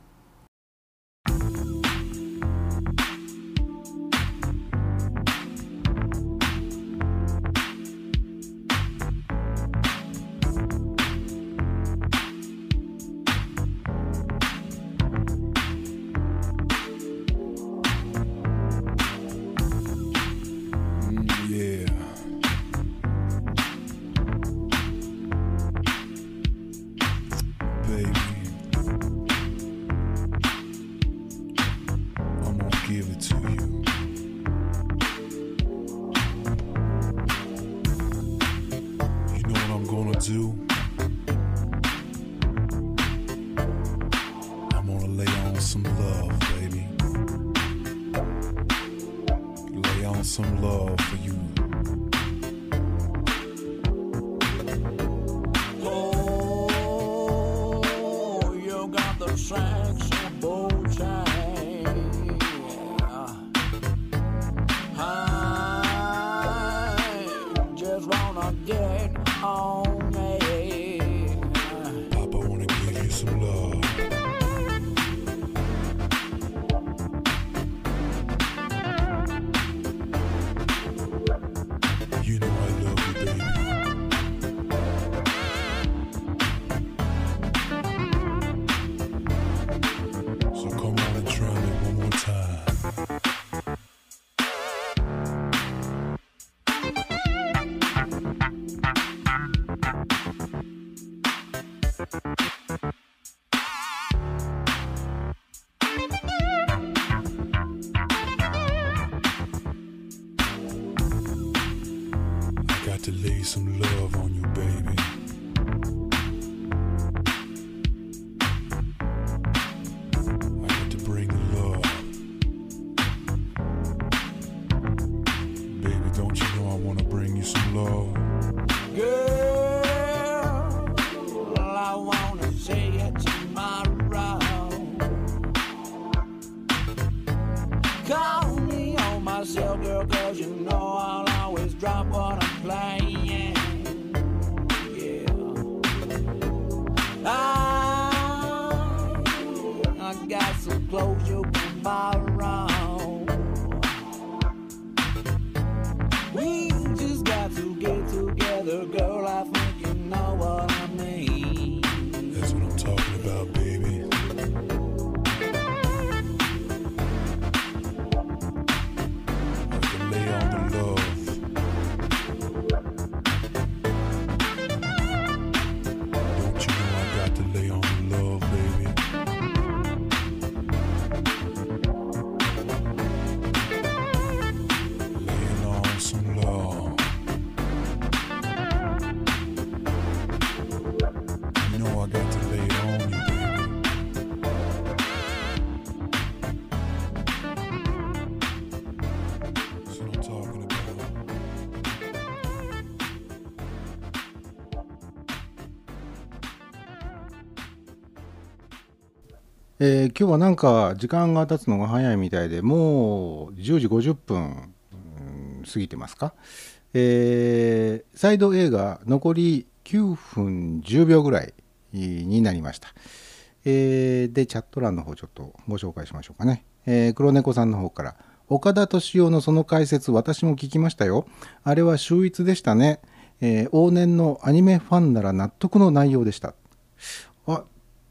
Speaker 5: えー今日はなんか時間が経つのが早いみたいでもう10時50分、うん過ぎてますか、えーサイド映画残り9分10秒ぐらいになりました、えーでチャット欄の方ちょっとご紹介しましょうかね、えー黒猫さんの方から岡田敏夫のその解説私も聞きましたよ。あれは秀逸でしたね、え往年のアニメファンなら納得の内容でした。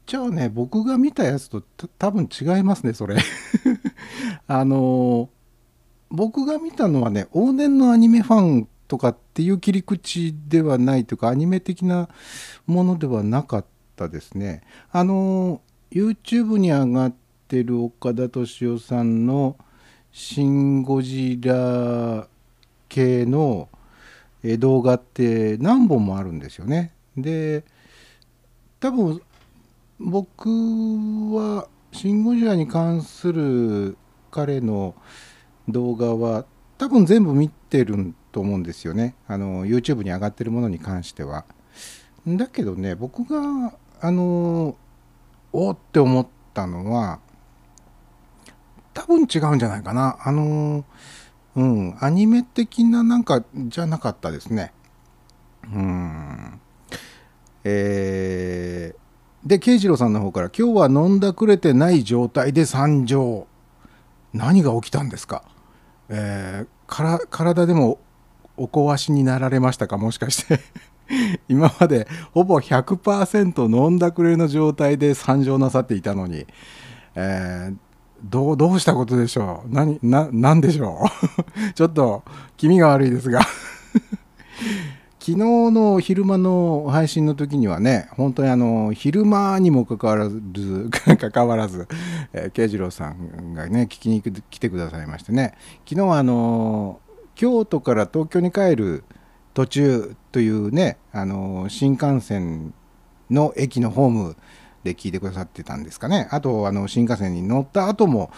Speaker 5: じゃあね僕が見たやつと多分違いますねそれ。あの僕が見たのはね往年のアニメファンとかっていう切り口ではないというかアニメ的なものではなかったですね。あの YouTube に上がってる岡田敏夫さんの「シン・ゴジラ」系の動画って何本もあるんですよね。で多分僕は「シン・ゴジラ」に関する彼の動画は多分全部見てると思うんですよね。あの YouTube に上がってるものに関しては。だけどね僕があのおって思ったのは多分違うんじゃないかな。あのうんアニメ的ななんかじゃなかったですね。うん。えーで慶次郎さんの方から「今日は飲んだくれてない状態で参上」何が起きたんですか、えーから体でもお壊しになられましたか？もしかして。今までほぼ100%飲んだくれの状態で参上なさっていたのに、えーどうどうしたことでしょう？何な何でしょう？ちょっと気味が悪いですが。昨日の昼間の配信の時にはね本当にあの昼間にもかかわらず かかわらず、えー、慶次郎さんがね聞きに来てくださいましてね。昨日はあの京都から東京に帰る途中というねあの新幹線の駅のホームで聞いてくださってたんですかね。あとあの新幹線に乗った後も、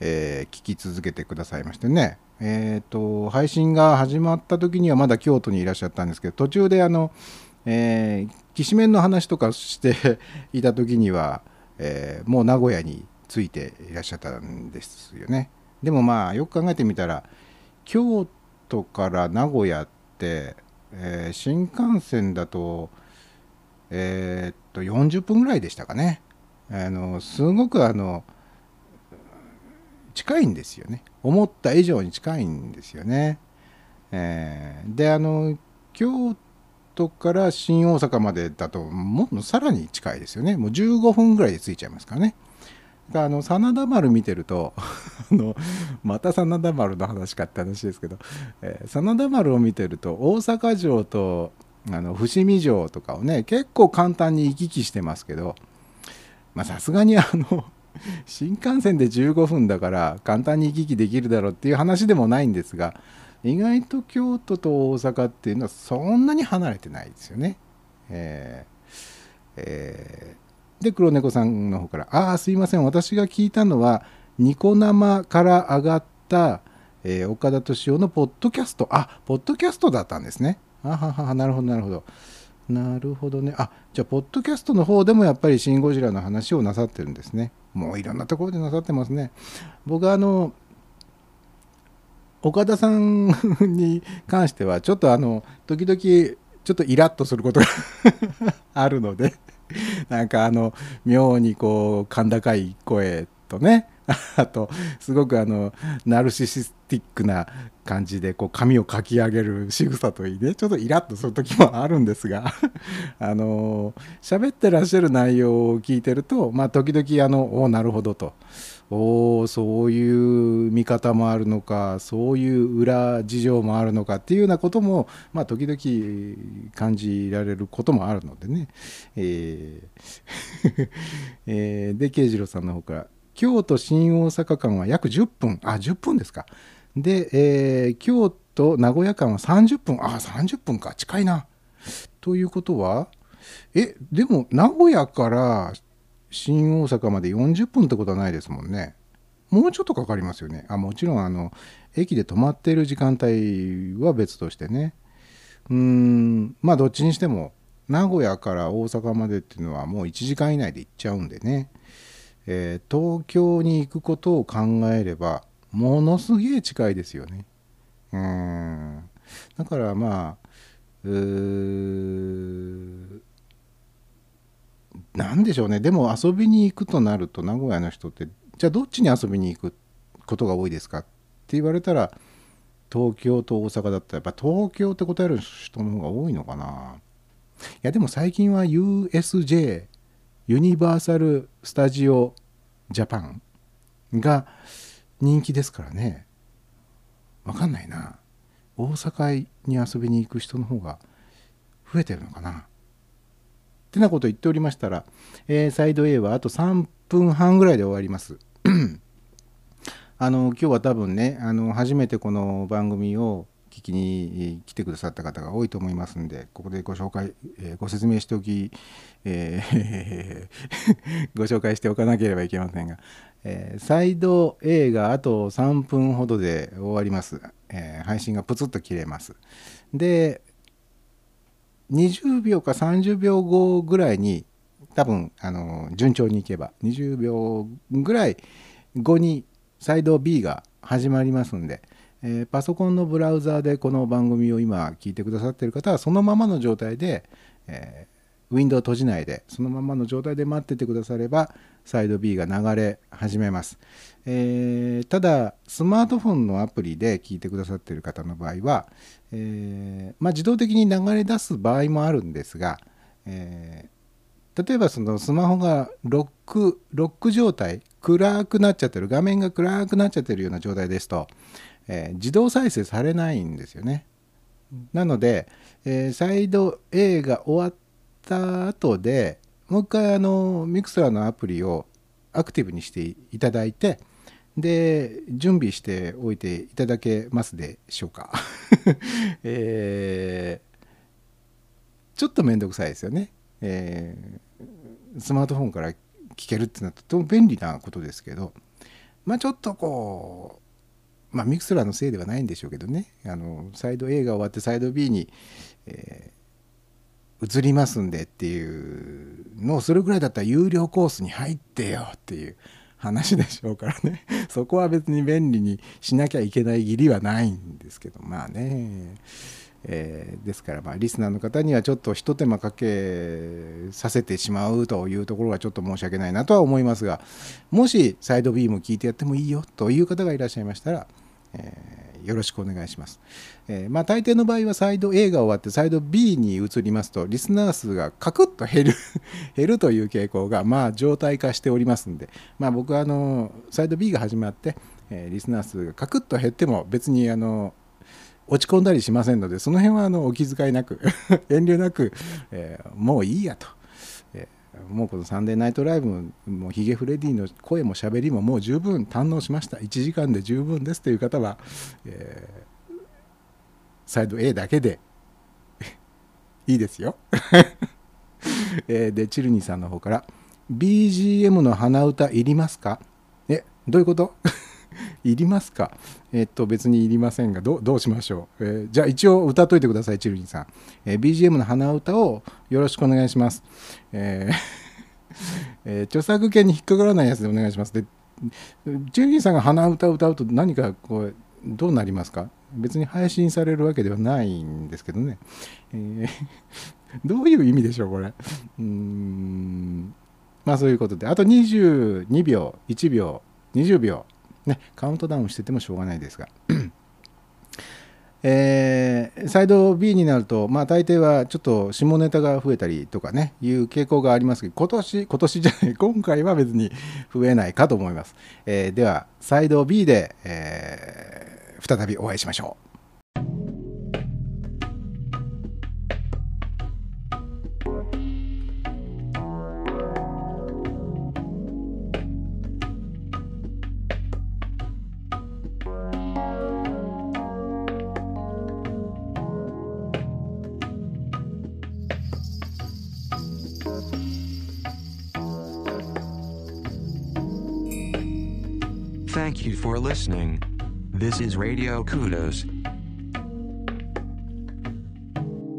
Speaker 5: えー聞き続けてくださいましてね。えー、と配信が始まった時にはまだ京都にいらっしゃったんですけど途中であの、えー、きしめんの話とかして いた時には、えーもう名古屋に着いていらっしゃったんですよね。でもまあよく考えてみたら京都から名古屋って、えー新幹線だとえーっと40分ぐらいでしたかね。あのすごくあの近いんですよね。思った以上に近いんですよね、えーであの京都から新大阪までだともっとさらに近いですよね。もう15分ぐらいで着いちゃいますからね。あの真田丸見てると あのまた真田丸の話かって話ですけど、えー真田丸を見てると大阪城とあの伏見城とかをね結構簡単に行き来してますけどまさすがにあの新幹線で15分だから簡単に行き来できるだろうっていう話でもないんですが意外と京都と大阪っていうのはそんなに離れてないですよね。えーえーで黒猫さんの方から「ああすいません私が聞いたのはニコ生から上がった、えー岡田敏夫のポッドキャストあポッドキャストだったんですね。あははなるほどなるほど。なるほどね。あじゃあ、ポッドキャストの方でもやっぱりシン・ゴジラの話をなさってるんですね。もういろんなところでなさってますね。僕はあの、岡田さんに関しては、ちょっとあの、時々、ちょっとイラッとすることが あるので、なんかあの、妙にこう、甲高い声とね、あと、すごくあの、ナルシシスティックな感じで、こう、髪をかき上げる仕草といいね、ちょっとイラッとする時もあるんですが、あの、喋ってらっしゃる内容を聞いてると、まあ、時々、あの、お、なるほどと。おおそういう見方もあるのかそういう裏事情もあるのかっていうようなことも、まあ、時々感じられることもあるのでね、で慶次郎さんの方から京都新大阪間は約10分。あ10分ですか。で、えー京都名古屋間は30分ああ30分か近いな。ということはえでも名古屋から新大阪まで40分ってことはないですもんね。もうちょっとかかりますよね。あもちろんあの駅で止まっている時間帯は別としてね。うーんまあどっちにしても名古屋から大阪までっていうのはもう1時間以内で行っちゃうんでね、えー東京に行くことを考えればものすげえ近いですよね。うん。だからまあうなんでしょうね。でも遊びに行くとなると名古屋の人ってじゃあどっちに遊びに行くことが多いですかって言われたら東京と大阪だったらやっぱ東京って答える人の方が多いのかな。いやでも最近は USJ ユニバーサル・スタジオ・ジャパンが人気ですからね。わかんないな。大阪に遊びに行く人の方が増えてるのかな。ってなこと言っておりましたら、えーサイド A はあと3分半ぐらいで終わります。あの今日は多分ねあの初めてこの番組を聞きに来てくださった方が多いと思いますんでここでご紹介、えーご説明しておき、えー ご紹介しておかなければいけませんが、えーサイド A があと3分ほどで終わります、えー配信がプツッと切れます。で20秒か30秒後ぐらいに多分あの順調にいけば20秒ぐらい後にサイド B が始まりますんで、えーパソコンのブラウザーでこの番組を今聞いてくださってる方はそのままの状態で、えーウィンドウ閉じないでそのままの状態で待っててくださればサイド B が流れ始めます、えーただスマートフォンのアプリで聞いてくださってる方の場合は、えまあ、自動的に流れ出す場合もあるんですが、えー例えばそのスマホがロックロック状態暗くなっちゃってる画面が暗くなっちゃってるような状態ですと、えー自動再生されないんですよね。なので、えーサイド A が終わった後でもう一回あのミクスラーのアプリをアクティブにしていただいてで準備しておいていただけますでしょうか。えーちょっと面倒くさいですよね。えースマートフォンから聞けるってなるととても便利なことですけどまあちょっとこうまあミクスラーのせいではないんでしょうけどね。あのサイド A が終わってサイド B に、えー移りますんでっていうのをするぐらいだったら有料コースに入ってよっていう話でしょうからね。そこは別に便利にしなきゃいけない義理はないんですけどまあね。えーですからまあリスナーの方にはちょっとひと手間かけさせてしまうというところはちょっと申し訳ないなとは思いますがもしサイド B も聞いてやってもいいよという方がいらっしゃいましたら、えーよろしくお願いします、えーまあ大抵の場合はサイド A が終わってサイド B に移りますとリスナー数がカクッと減る 減るという傾向がまあ常態化しておりますんでまあ僕はあのサイド B が始まって、えーリスナー数がカクッと減っても別にあの落ち込んだりしませんのでその辺はあのお気遣いなく 遠慮なく、えーもういいやと、もうこの「サンデーナイトライブ」もヒゲフレディの声も喋りももう十分堪能しました。1時間で十分ですという方は、えーサイド A だけで いいですよ、えーでチルニーさんの方から BGM の鼻歌いりますか？えどういうこと？いりますか？えっと別にいりませんがどうどうしましょう、えーじゃあ一応歌っといてくださいチルニーさん、えー BGM の鼻歌をよろしくお願いします、えー えー著作権に引っかからないやつでお願いします。でチルニーさんが鼻歌を歌うと何かこうどうなりますか？別に配信されるわけではないんですけどね、えー どういう意味でしょうこれ？うーん。まあそういうことで。あと22秒1秒20秒。ねカウントダウンしててもしょうがないですが。えーサイド B になると、まあ、大抵はちょっと下ネタが増えたりとかねいう傾向がありますけど今年今年じゃない 今回は別に増えないかと思います、えーではサイド B で、えー再びお会いしましょう。
Speaker 1: listening. This is Radio Kudos.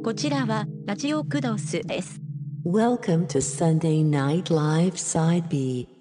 Speaker 2: こちらはラジオクドスです。
Speaker 3: Welcome to Sunday Night Live Side B.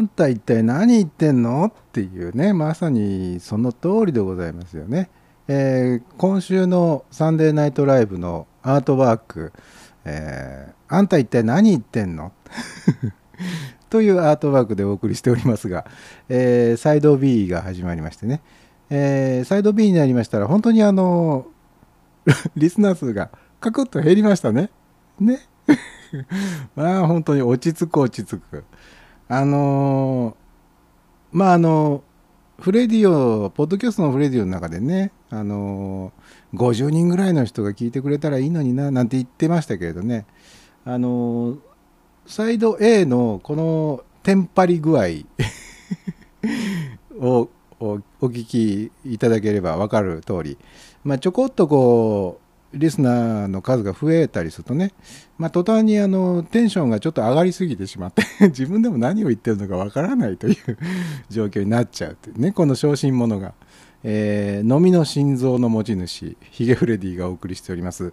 Speaker 5: んた一体何言ってんの？っていうねまさにその通りでございますよね、えー今週のサンデーナイトライブのアートワーク、えーあんた一体何言ってんの？というアートワークでお送りしておりますが、えーサイド B が始まりましてね、えーサイド B になりましたら本当にあの リスナー数がカクッと減りましたね。ね。まあ本当に落ち着く落ち着く。あのーまああのフレディオポッドキャストのフレディオの中でねあのー50人ぐらいの人が聞いてくれたらいいのにななんて言ってましたけれどね。あのーサイド A のこのテンパり具合をおお聞きいただければ分かる通り、まあ、ちょこっとこうリスナーの数が増えたりするとね、まあ、途端にあのテンションがちょっと上がりすぎてしまって 自分でも何を言ってるのか分からないという 状況になっちゃうというねこの小心者が、えー、飲みの心臓の持ち主ヒゲフレディがお送りしております。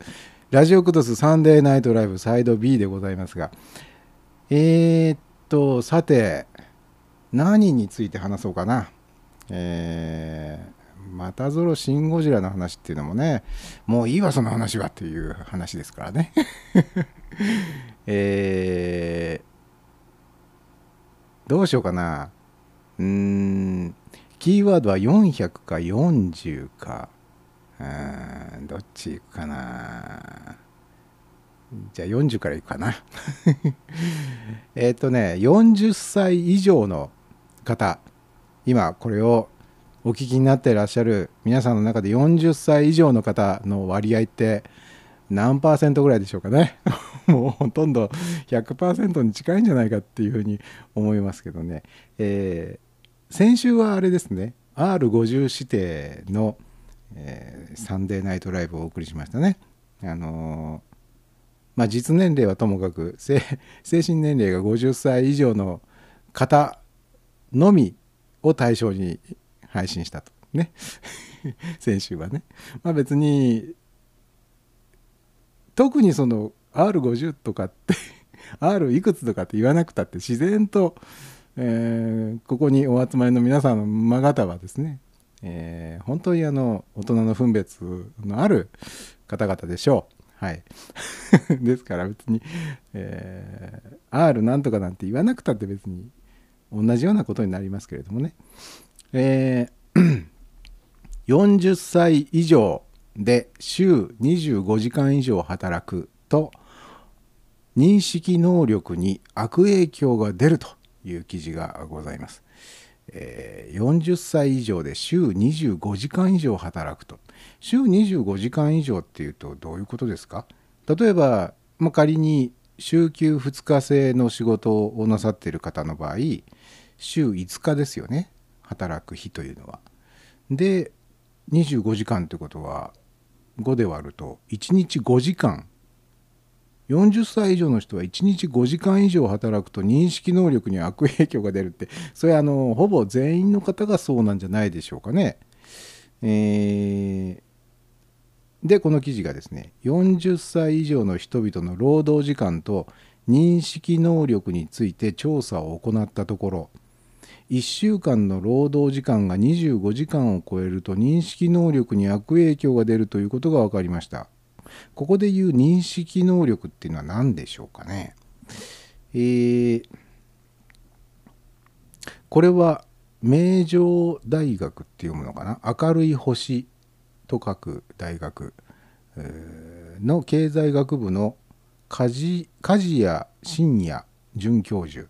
Speaker 5: ラジオクドスサンデーナイトライブサイド B でございますがえー、っとさて何について話そうかな。えー、またぞろシン・ゴジラの話っていうのもねもういいわその話はっていう話ですからね。えー、どうしようかな。うーんキーワードは400か40か。うんどっちいくかな。じゃあ40からいくかな。えっとね40歳以上の方今これをお聞きになっていらっしゃる皆さんの中で40歳以上の方の割合って何パーセントぐらいでしょうかね。もうほとんど100%に近いんじゃないかっていうふうに思いますけどね、えー先週はあれですね。R50 指定の、えーサンデーナイトライブをお送りしましたね。あのーまあ実年齢はともかく精 精神年齢が50歳以上の方のみを対象に配信したと。ね。先週はね。まあ別に特にその R50 とかって R いくつとかって言わなくたって自然と、えーここにお集まりの皆さんのま方はですね、えー本当にあの大人の分別のある方々でしょう。はい。ですから別に、えー R なんとかなんて言わなくたって別に同じようなことになりますけれどもね、えー 40歳以上で週25時間以上働くと認識能力に悪影響が出るという記事がございます。えー40歳以上で週25時間以上働くと。週25時間以上っていうとどういうことですか？例えば、まあ、仮に週休2日制の仕事をなさっている方の場合週5日ですよね。働く日というのは。で25時間ってことは5で割ると1日5時間40歳以上の人は1日5時間以上働くと認識能力に悪影響が出るってそれはあのほぼ全員の方がそうなんじゃないでしょうかね。えーでこの記事がですね40歳以上の人々の労働時間と認識能力について調査を行ったところ1週間の労働時間が25時間を超えると認識能力に悪影響が出るということが分かりました。ここで言う認識能力っていうのは何でしょうかね。えーこれは名城大学っていうものかな明るい星と書く大学の経済学部の梶梶谷真也准教授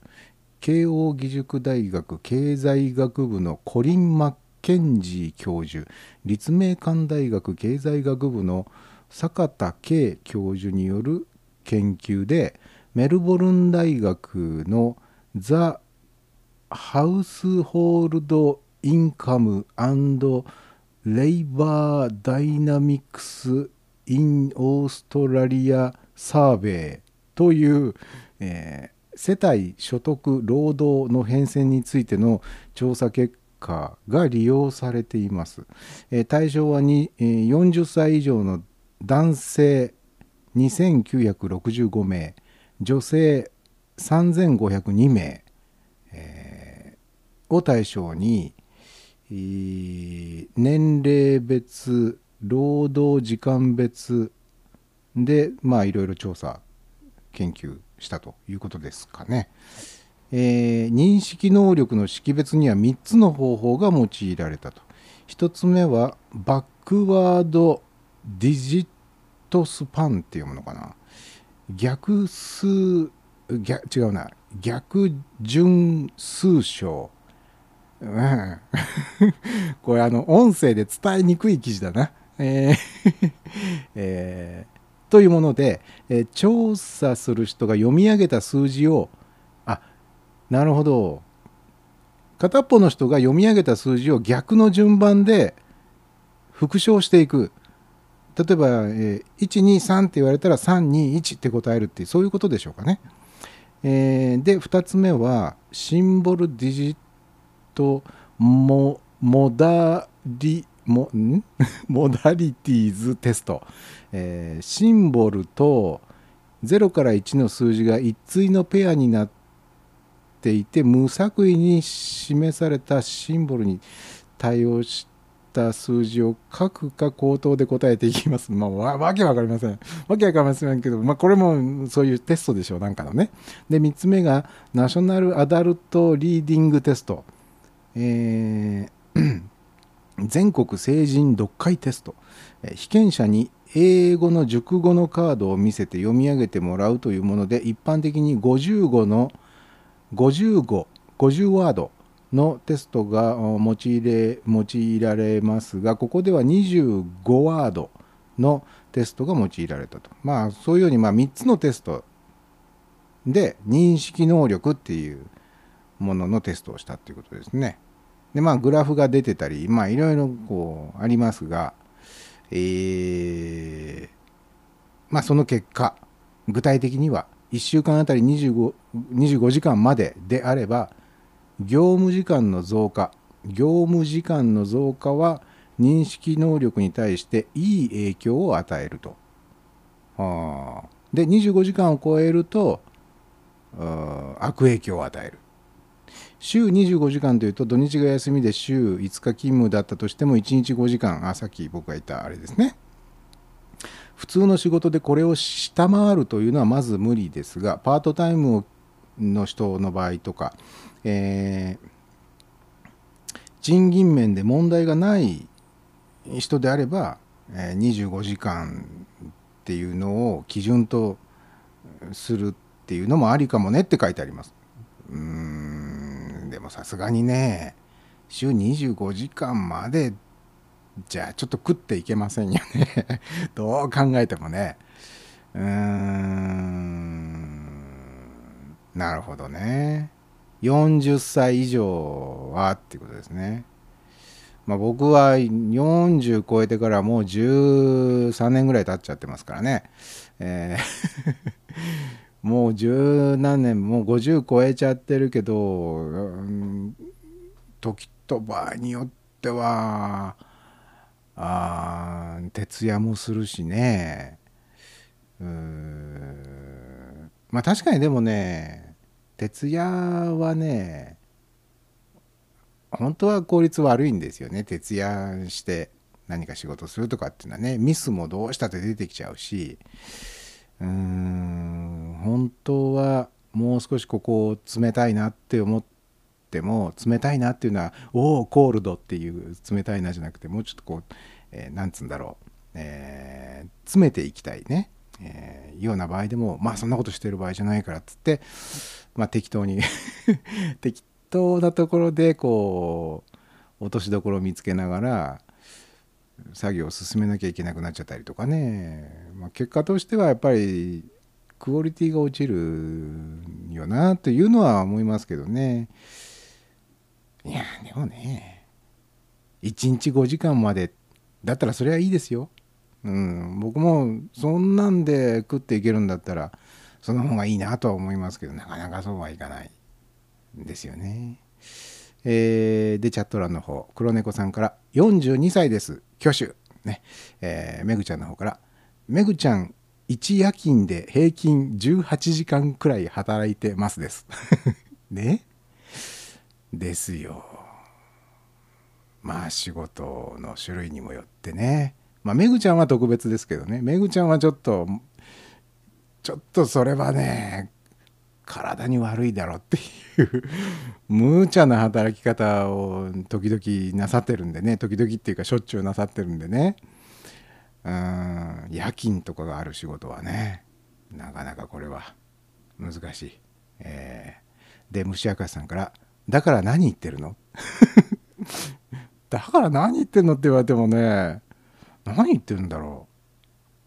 Speaker 5: 慶應義塾大学経済学部のコリン・マッケンジー教授立命館大学経済学部の坂田圭教授による研究でメルボルン大学の The Household Income Labour Dynamics in Australia Survey という、えー世帯所得労働の変遷についての調査結果が利用されています。えー対象はに、えー40歳以上の男性2965名女性3502名、えーを対象に、えー年齢別労働時間別でまあいろいろ調査研究したということですかね。えー認識能力の識別には3つの方法が用いられたと。1つ目はバックワードディジットスパンっていうものかな。逆数逆違うな逆順数章。うん これあの音声で伝えにくい記事だな。えー えーというもので、えー調査する人が読み上げた数字をあなるほど。片っぽの人が読み上げた数字を逆の順番で復唱していく。例えば、えー123って言われたら321って答えるってそういうことでしょうかね。えーで2つ目はシンボルディジットモモダリモ モダリティーズテスト、えーシンボルと0から1の数字が一対のペアになっていて無作為に示されたシンボルに対応した数字を書くか口頭で答えていきます。まあ、わわけわかりません。わけわかりませんけど、まあ、これもそういうテストでしょう、なんかのね。で、3つ目が、ナショナルアダルトリーディングテスト。えー全国成人読解テスト。え被験者に英語の熟語のカードを見せて読み上げてもらうというもので、一般的に55の55、50ワードのテストが用いれ用いられますが、ここでは25ワードのテストが用いられたと。まあ、そういうようにまあ3つのテストで認識能力っていうもののテストをしたっていうことですね。で、まあ、グラフが出てたり、まあ、いろいろこうありますが、えーまあ、その結果、具体的には1週間あたり 25, 25時間までであれば、業務時間の増加、業務時間の増加は認識能力に対していい影響を与えると。あで、25時間を超えると、悪影響を与える。週25時間というと土日が休みで週5日勤務だったとしても1日5時間あさっき僕が言ったあれですね普通の仕事でこれを下回るというのはまず無理ですがパートタイムの人の場合とか、えー賃金面で問題がない人であれば、え25時間っていうのを基準とするっていうのもありかもねって書いてあります。うんもさすがにね週25時間までじゃあちょっと食っていけませんよね。どう考えてもね。うーん。なるほどね。40歳以上はっていうことですね。まあ僕は40超えてからもう13年ぐらい経っちゃってますからね。えー。もう十何年もう50超えちゃってるけど、うん時と場合によってはあ徹夜もするしね。うん。まあ確かにでもね徹夜はね本当は効率悪いんですよね。徹夜して何か仕事するとかっていうのはねミスもどうしたって出てきちゃうし。うーん本当はもう少しここを冷たいなって思っても冷たいなっていうのは「おおコールド」っていう冷たいなじゃなくてもうちょっとこう、えーなんつうんだろう、えー詰めていきたいね、えーような場合でもまあそんなことしてる場合じゃないからっつって、まあ、適当に適当なところでこう落としどころを見つけながら作業を進めなきゃいけなくなっちゃったりとかね、まあ、結果としてはやっぱりクオリティが落ちるよなというのは思いますけどね。いやでもね1日5時間までだったらそれはいいですよ、うん、僕もそんなんで食っていけるんだったらその方がいいなとは思いますけどなかなかそうはいかないですよね。えーでチャット欄の方黒猫さんから42歳です。挙手。ね。えーめぐちゃんの方からめぐちゃん1夜勤で平均18時間くらい働いてますです。ね。ですよ。まあ仕事の種類にもよってね。まあめぐちゃんは特別ですけどね。めぐちゃんはちょっとちょっとそれはね体に悪いだろっていう無茶な働き方を時々なさってるんでね時々っていうかしょっちゅうなさってるんでねうん夜勤とかがある仕事はねなかなかこれは難しい。えーで虫明さんから「だから何言ってるの?」だから何言ってんの？って言われてもね何言ってるんだろ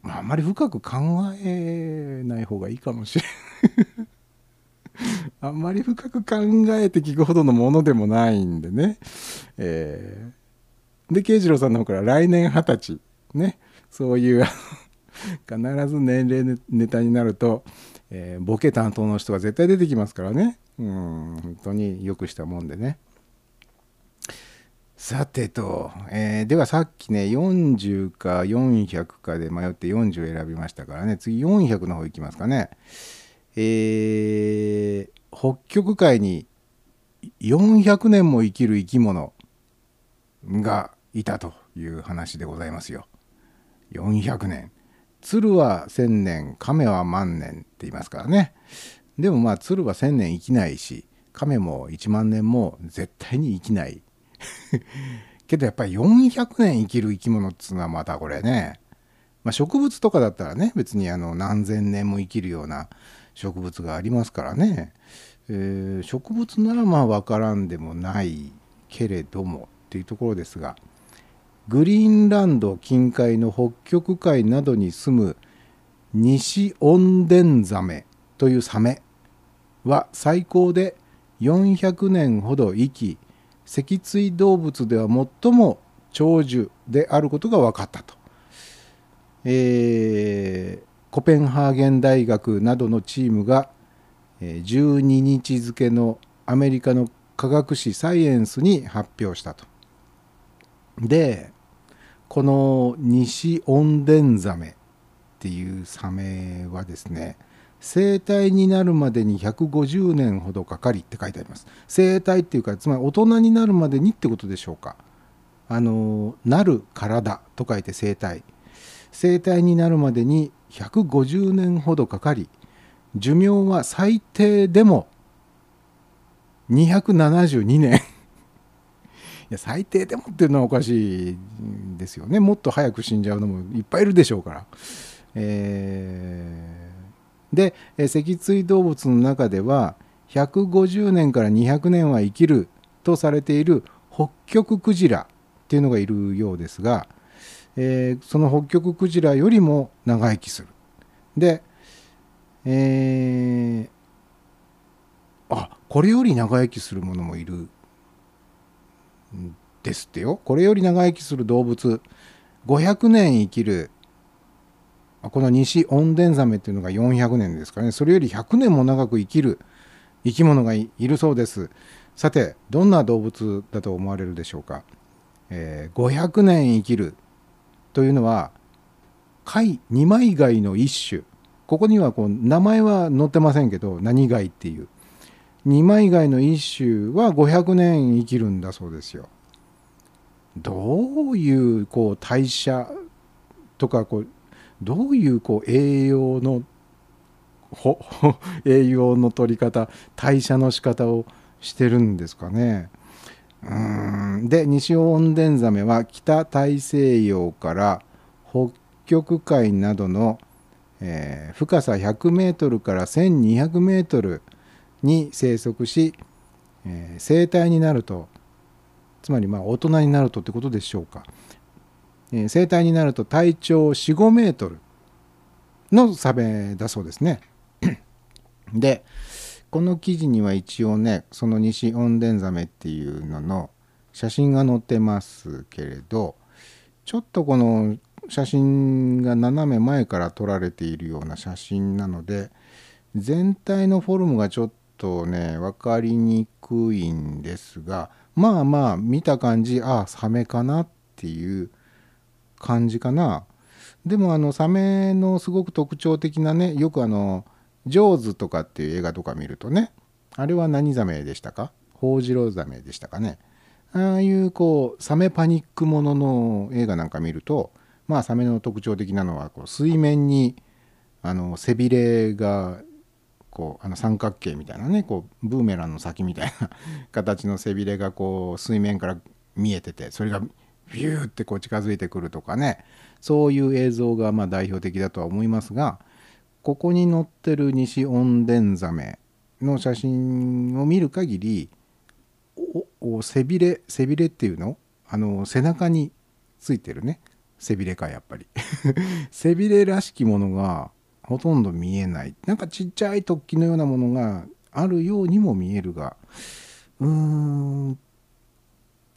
Speaker 5: う、まあ、あんまり深く考えない方がいいかもしれない。あんまり深く考えて聞くほどのものでもないんでね。えーで、慶次郎さんの方から来年二十歳。ね。そういう、必ず年齢ネタになると、えーボケ担当の人が絶対出てきますからね。うん、本当によくしたもんでね。さてと、えーではさっきね40か400かで迷って40選びましたからね次400の方いきますかね。えー北極海に400年も生きる生き物がいたという話でございますよ。400年。鶴は1000年、亀は万年って言いますからね。でもまあ鶴は1000年生きないし、亀も1万年も絶対に生きない。けどやっぱり400年生きる生き物っつうのはまたこれね、まあ、植物とかだったらね別にあの何千年も生きるような植物がありますからね、えー植物ならまあ分からんでもないけれどもっていうところですがグリーンランド近海の北極海などに住むニシオンデンザメというサメは最高で400年ほど生き脊椎動物では最も長寿であることが分かったと。えーコペンハーゲン大学などのチームが12日付のアメリカの科学誌「サイエンス」に発表したと。でこのニシオンデンザメっていうサメはですね生体になるまでに150年ほどかかりって書いてあります。生体っていうかつまり大人になるまでにってことでしょうか。あのなる体と書いて生体生体になるまでに150年ほどかかり寿命は最低でも272年 いや最低でもっていうのはおかしいですよねもっと早く死んじゃうのもいっぱいいるでしょうから。えーで脊椎動物の中では150年から200年は生きるとされている北極クジラっていうのがいるようですが、えーその北極クジラよりも長生きする。で、えーあこれより長生きするものもいるんですってよ。これより長生きする動物。500年生きる。この西オンデンザメっていうのが400年ですかね。それより100年も長く生きる。生き物がいいるそうです。さてどんな動物だと思われるでしょうか、えー500年生きる。というのは貝二枚貝の一種。ここにはこう名前は載ってませんけど何貝っていう。二枚貝の一種は500年生きるんだそうですよ。どういうこう代謝とかこうどういうこう栄養のほ 栄養の取り方代謝の仕方をしてるんですかね。うん。で西オンデンザメは北大西洋から北極海などの、えー深さ100メートルから1200メートルに生息し、えー生体になると。つまりまあ大人になるとってことでしょうか、えー生体になると体長45メートルのサメだそうですね。でこの記事には一応ねその西オンデンザメっていうのの写真が載ってますけれどちょっとこの写真が斜め前から撮られているような写真なので全体のフォルムがちょっとね分かりにくいんですがまあまあ見た感じああサメかなっていう感じかな。でもあのサメのすごく特徴的なねよくあの「ジョーズ」とかっていう映画とか見るとねあれは何ザメでしたか？ホウジロザメでしたかね？ああいうこうサメパニックものの映画なんか見るとまあサメの特徴的なのはこう水面にあの背びれがこうあの三角形みたいなねこうブーメランの先みたいな形の背びれがこう水面から見えててそれがビューってこう近づいてくるとかねそういう映像がまあ代表的だとは思いますがここに載ってる西オンデンザメの写真を見る限り背びれ背びれっていうの？あの背中についてるね。背びれかやっぱり。背びれらしきものがほとんど見えない。なんかちっちゃい突起のようなものがあるようにも見えるがうーん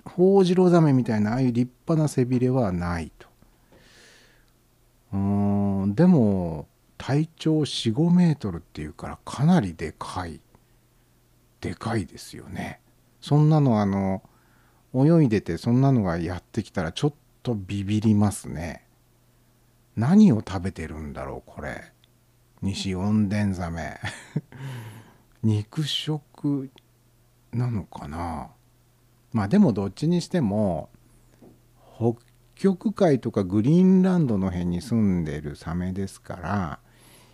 Speaker 5: ホウジロザメみたいなああいう立派な背びれはないと。うーんでも体長45メートルっていうからかなりでかい。でかいですよね。そんなのあの泳いでてそんなのがやってきたらちょっとビビりますね。何を食べてるんだろうこれ。西オンデンザメ。肉食なのかな。まあでもどっちにしても北極海とかグリーンランドの辺に住んでるサメですから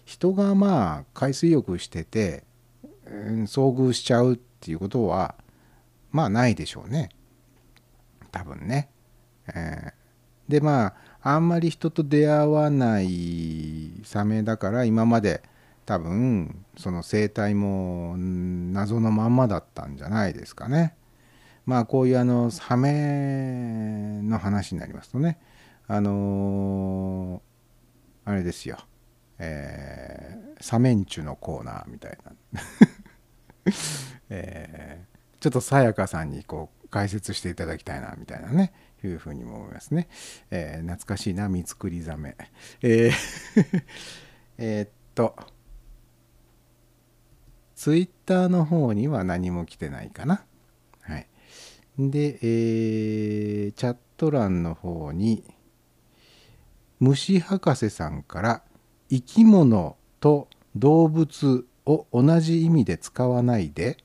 Speaker 5: 人がまあ海水浴してて、うん遭遇しちゃうっていうことはまあないでしょうね多分ね。えーでまああんまり人と出会わないサメだから今まで多分その生態も謎のまんまだったんじゃないですかね。まあこういうあのサメの話になりますとねあのーあれですよ、えーサメンチュのコーナーみたいな、えーちょっとさやかさんにこう解説していただきたいなみたいなね。いうふうにも思いますね、えー懐かしいな三つくりザメ。えー えーっとツイッターの方には何も来てないかな。はい。で、えーチャット欄の方に虫博士さんから生き物と動物を同じ意味で使わないで、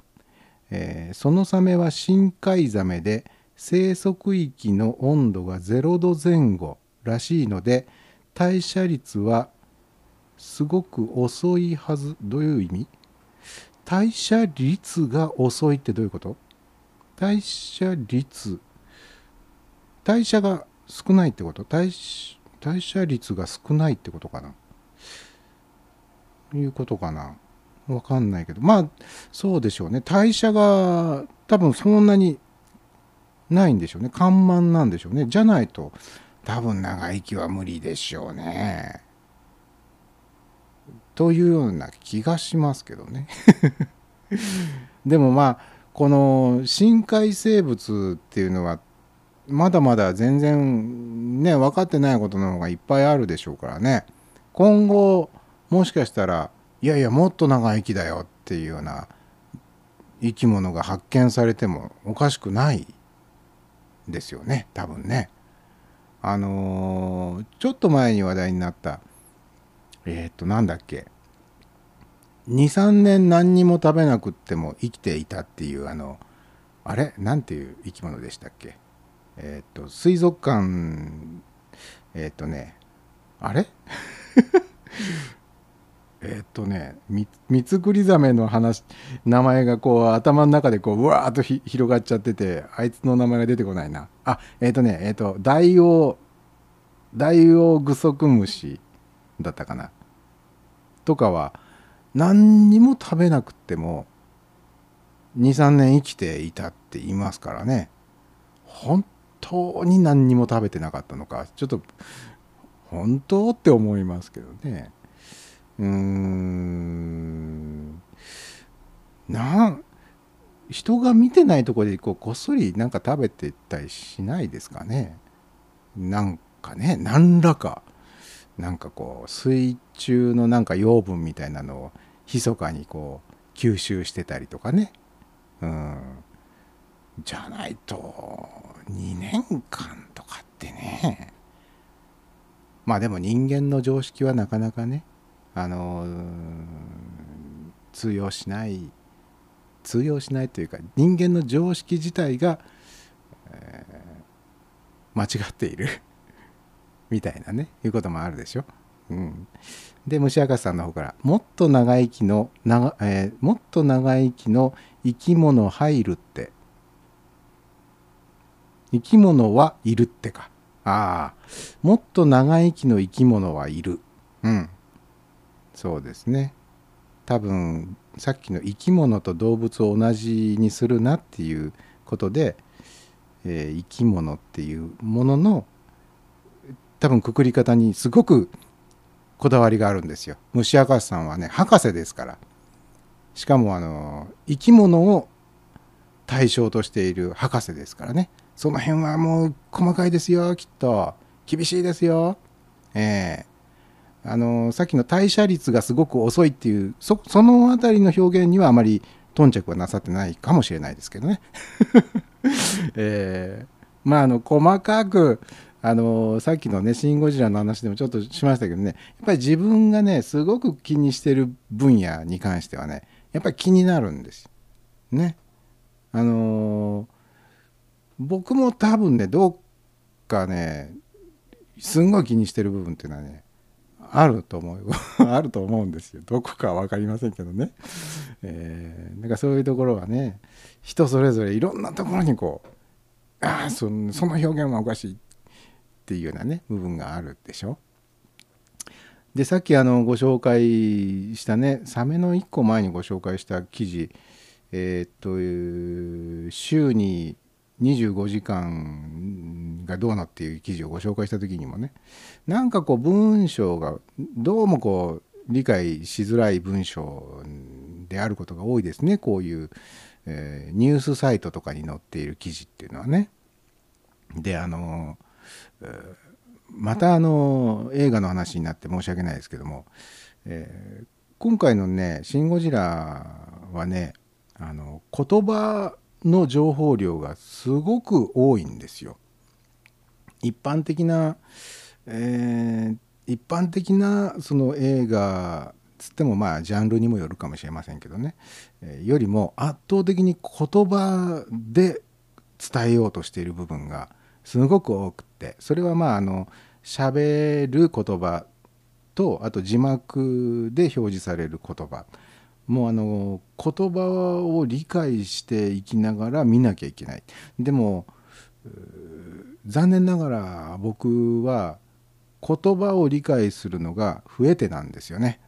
Speaker 5: えーそのサメは深海ザメで生息域の温度が0度前後らしいので代謝率はすごく遅いはずどういう意味。代謝率が遅いってどういうこと？代謝率。代謝が少ないってこと？代謝代謝率が少ないってことかな？いうことかな。わかんないけど。まあそうでしょうね。代謝が多分そんなにないんでしょうね。緩慢なんでしょうね。じゃないと多分長生きは無理でしょうね。というような気がしますけどね。でもまあこの深海生物っていうのはまだまだ全然ね分かってないことの方がいっぱいあるでしょうからね。今後もしかしたらいやいやもっと長生きだよっていうような生き物が発見されてもおかしくないですよね。多分ね。あのーちょっと前に話題になったえっ、となんだっけ。23年何にも食べなくっても生きていたっていうあのあれ？なんていう生き物でしたっけ？えっ、と水族館えっ、とねあれ？えっとねミツクリザメの話名前がこう頭の中でこううわーっと広がっちゃっててあいつの名前が出てこないな。あえっ、とねえっ、とダイオウダイオウグソクムシだったかな。とかは何にも食べなくても23年生きていたって言いますからね。本当に何にも食べてなかったのかちょっと本当って思いますけどね。うーん。なん人が見てないとこでこうこっそりなんか食べてたりしないですかね。なんかね何らかなんかこう水中のなんか養分みたいなのを密かにこう吸収してたりとかね。うん。じゃないと2年間とかってね。まあでも人間の常識はなかなかねあの通用しない通用しないというか人間の常識自体が、えー間違っている みたいなねいうこともあるでしょ。うん、で虫博士さんの方から「もっと長生きの長、えーもっと長生きの生き物入るって。生き物はいるってか。ああ。もっと長生きの生き物はいる。うん。そうですね。多分さっきの生き物と動物を同じにするなっていうことで、えー生き物っていうものの多分くくり方にすごくこだわりがあるんですよ。虫博士さんはね博士ですから。しかもあの生き物を対象としている博士ですからね。その辺はもう細かいですよきっと。厳しいですよ。ええあのさっきの代謝率がすごく遅いっていうそその辺りの表現にはあまり頓着はなさってないかもしれないですけどね。えーまああの細かくあのさっきのね「シン・ゴジラ」の話でもちょっとしましたけどねやっぱり自分がねすごく気にしてる分野に関してはねやっぱり気になるんです。ね。あのー僕も多分ねどっかねすんごい気にしてる部分っていうのはねあると思う。あると思うんですよ。どこかは分かりませんけどね、えーなんかそういうところはね人それぞれいろんなところにこうああそのその表現はおかしいっていうようなね部分があるでしょ。でさっきあのご紹介したねサメの1個前にご紹介した記事えーっと週に25時間がどうのっていう記事をご紹介した時にもねなんかこう文章がどうもこう理解しづらい文章であることが多いですねこういう、えーニュースサイトとかに載っている記事っていうのはね。であの、えまたあの映画の話になって申し訳ないですけども、えー今回のね「シン・ゴジラ」はねあの言葉の情報量がすごく多いんですよ。一般的な、えー一般的なその映画つってもまあジャンルにもよるかもしれませんけどね、えーよりも圧倒的に言葉で伝えようとしている部分がすごく多くて。それはまああの喋る言葉とあと字幕で表示される言葉。もうあの言葉を理解していきながら見なきゃいけない。でも残念ながら僕は言葉を理解するのが増えてなんですよね。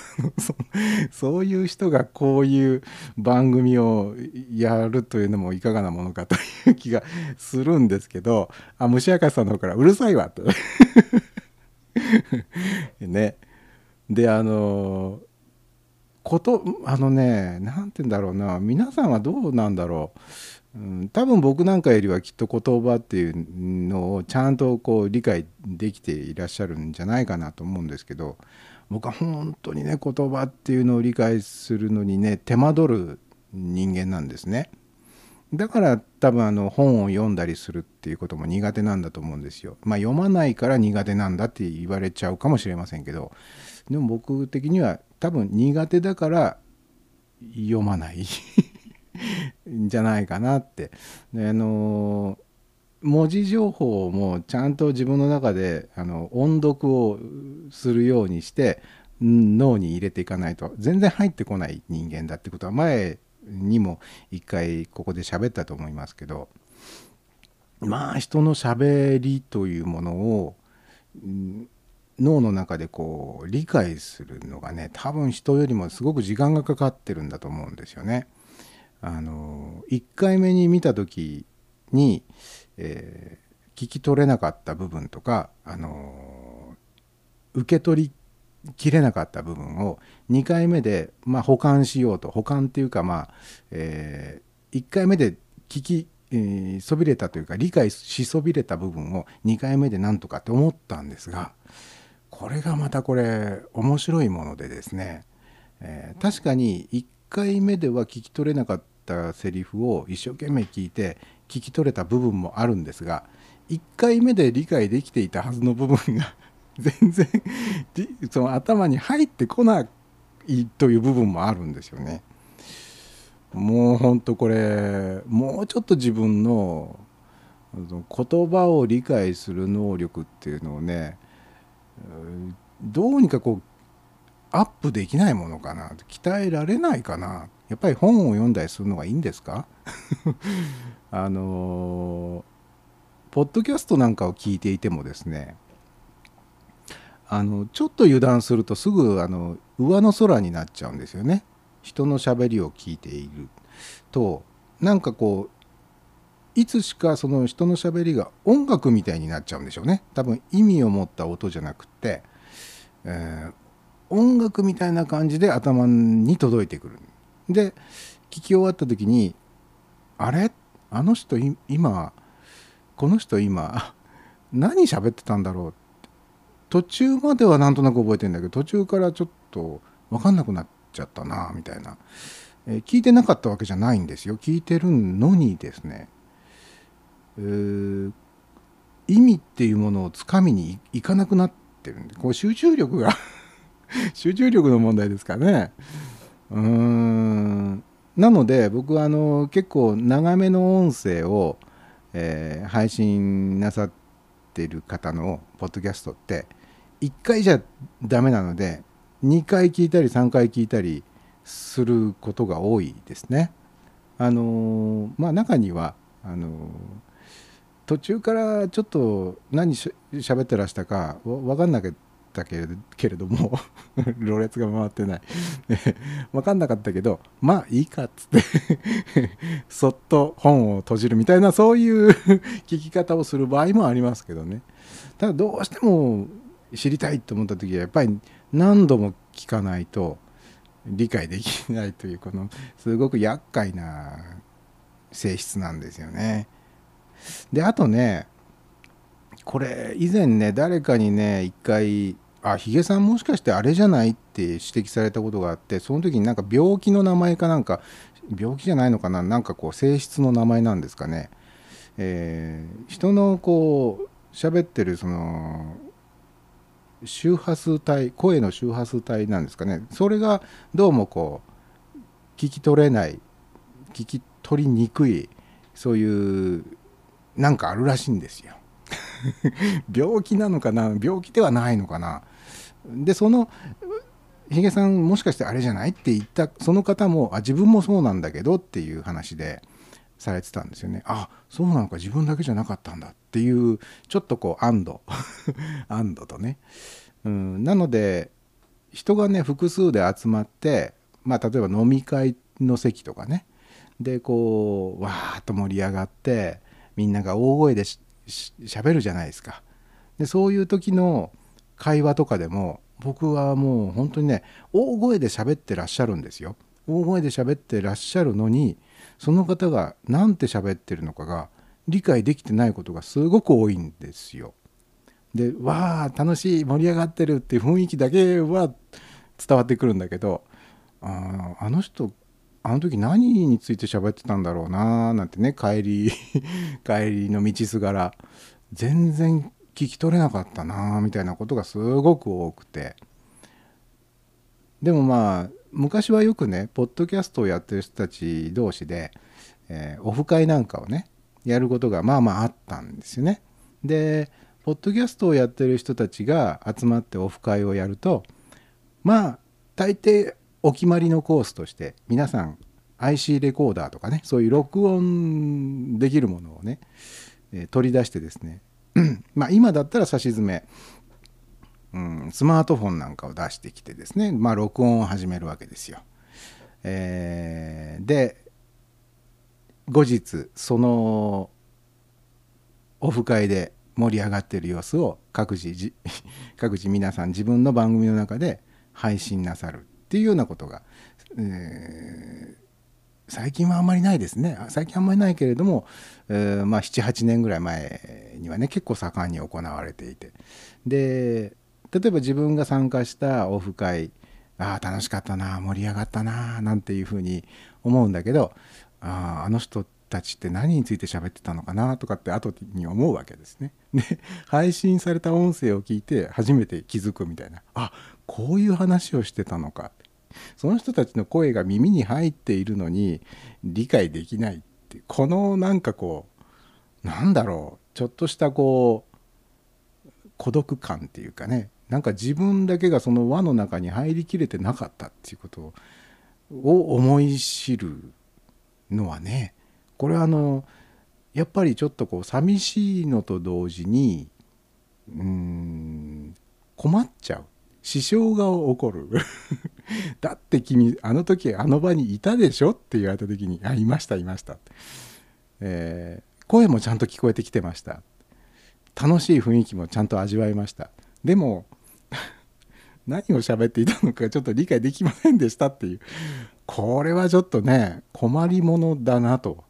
Speaker 5: そういう人がこういう番組をやるというのもいかがなものかという気がするんですけどあ虫明さんの方から「うるさいわ」と。ね。であのことあのね何て言うんだろうな皆さんはどうなんだろう、うん、多分僕なんかよりはきっと言葉っていうのをちゃんとこう理解できていらっしゃるんじゃないかなと思うんですけど僕は本当にね言葉っていうのを理解するのにね手間取る人間なんですね。だから多分あの本を読んだりするっていうことも苦手なんだと思うんですよ。まあ読まないから苦手なんだって言われちゃうかもしれませんけどでも僕的には多分苦手だから読まない。ん じゃないかなって。であの文字情報もちゃんと自分の中であの音読をするようにして脳に入れていかないと。全然入ってこない人間だってことは前にも一回ここで喋ったと思いますけど。まあ人のしゃべりというものを脳の中でこう理解するのがね多分人よりもすごく時間がかかってるんだと思うんですよね。あの1回目に見た時にえー、聞き取れなかった部分とか、あの、受け取りきれなかった部分を2回目で、まあ、保管しようと保管っていうか、まあえー、1回目で聞き、えー、そびれたというか理解しそびれた部分を2回目でなんとかって思ったんですがこれがまたこれ面白いものでですね、えー、確かに1回目では聞き取れなかったセリフを一生懸命聞いて聞き取れた部分もあるんですが1回目で理解できていたはずの部分が 全然その頭に入ってこないという部分もあるんですよね。もうほんとこれもうちょっと自分の言葉を理解する能力っていうのをねどうにかこうアップできないものかな鍛えられないかな。やっぱり本を読んだりするのがいいんですか？あのポッドキャストなんかを聞いていてもですねあのちょっと油断するとすぐあの上の空になっちゃうんですよね。人のしゃべりを聞いているとなんかこういつしかその人のしゃべりが音楽みたいになっちゃうんでしょうね。多分意味を持った音じゃなくて、えー、音楽みたいな感じで頭に届いてくる。で聞き終わった時にあれ？あの人今この人今 何喋ってたんだろう？途中まではなんとなく覚えてんだけど途中からちょっと分かんなくなっちゃったなみたいな、え、聞いてなかったわけじゃないんですよ。聞いてるのにですね、えー、意味っていうものをつかみにいかなくなってるんでこう集中力が 集中力の問題ですかねうーんなので僕はあの結構長めの音声を、えー、配信なさってる方のポッドキャストって1回じゃダメなので2回聞いたり3回聞いたりすることが多いですね。あのまあ中にはあの途中からちょっと何しゃべってらしたか分かんなかったけれども ろれつが回ってない 分かんなかったけどまあいいかっつって そっと本を閉じるみたいなそういう聞き方をする場合もありますけどねただどうしても知りたいと思った時はやっぱり何度も聞かないと理解できないというこのすごく厄介な性質なんですよね。であとねこれ以前ね誰かにね一回あヒゲさんもしかしてあれじゃないって指摘されたことがあってその時になんか病気の名前かなんか病気じゃないのかななんかこう性質の名前なんですかね、えー、人のこう喋ってるその周波数帯声の周波数帯なんですかね。それがどうもこう聞き取れない聞き取りにくいそういうなんかあるらしいんですよ。病気なのかな？病気ではないのかな？でそのヒゲさんもしかしてあれじゃないって言ったその方もあ自分もそうなんだけどっていう話でされてたんですよね。あそうなのか自分だけじゃなかったんだっていうちょっとこう安堵。安堵とね、うん、なので人がね複数で集まってまあ例えば飲み会の席とかね。でこうわーっと盛り上がってみんなが大声でしゃべるじゃないですか。でそういう時の会話とかでも僕はもう本当にね大声で喋ってらっしゃるんですよ。大声で喋ってらっしゃるのにその方が何て喋ってるのかが理解できてないことがすごく多いんですよ。でわあ楽しい盛り上がってるっていう雰囲気だけは伝わってくるんだけどああの人あの時何について喋ってたんだろうななんてね帰り 帰りの道すがら全然聞き取れなかったなみたいなことがすごく多くてでもまあ昔はよくねポッドキャストをやってる人たち同士で、えーオフ会なんかをねやることがまあまああったんですよね。でポッドキャストをやってる人たちが集まってオフ会をやるとまあ大抵お決まりのコースとして皆さん IC レコーダーとかねそういう録音できるものをね、え取り出してですね まあ今だったら差し詰め、うん、スマートフォンなんかを出してきてですねまあ録音を始めるわけですよ。えーで後日そのオフ会で盛り上がってる様子を各自各自皆さん自分の番組の中で配信なさるっていうようなことが、えー最近はあんまりないですね。最近あんまりないけれども、えーまあ、78年ぐらい前にはね結構盛んに行われていて。で例えば自分が参加したオフ会ああ楽しかったな盛り上がったななんていうふうに思うんだけどあああの人たちって何について喋ってたのかなとかって後に思うわけですね。で配信された音声を聞いて初めて気づくみたいな。あこういう話をしてたのか。その人たちの声が耳に入っているのに理解できないってこのなんかこうなんだろう。ちょっとしたこう孤独感っていうかね。なんか自分だけがその輪の中に入りきれてなかったっていうことを思い知るのはねこれはあのやっぱりちょっとこう寂しいのと同時にうん困っちゃう。支障が起こる。だって君あの時あの場にいたでしょって言われた時に「あいましたいました」えー声もちゃんと聞こえてきてました。楽しい雰囲気もちゃんと味わいました。でも 何を喋っていたのかちょっと理解できませんでしたっていう。これはちょっとね困りものだなと。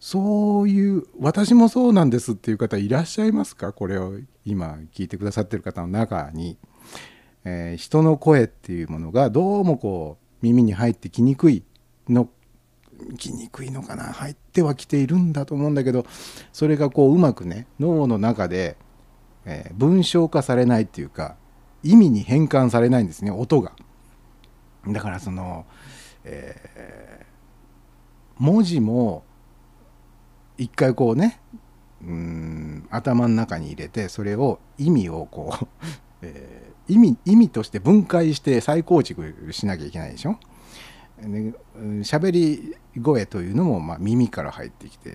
Speaker 5: そういう私もそうなんですっていう方いらっしゃいますか？これを今聞いてくださってる方の中に、えー人の声っていうものがどうもこう耳に入ってきにくいのきにくいのかな入ってはきているんだと思うんだけどそれがこううまくね脳の中で、えー文章化されないっていうか意味に変換されないんですね音が。だからその、えー文字も一回こうねうん頭の中に入れてそれを意味をこう、えー意味意味として分解して再構築しなきゃいけないでしょ？喋り声というのもまあ耳から入ってきてっ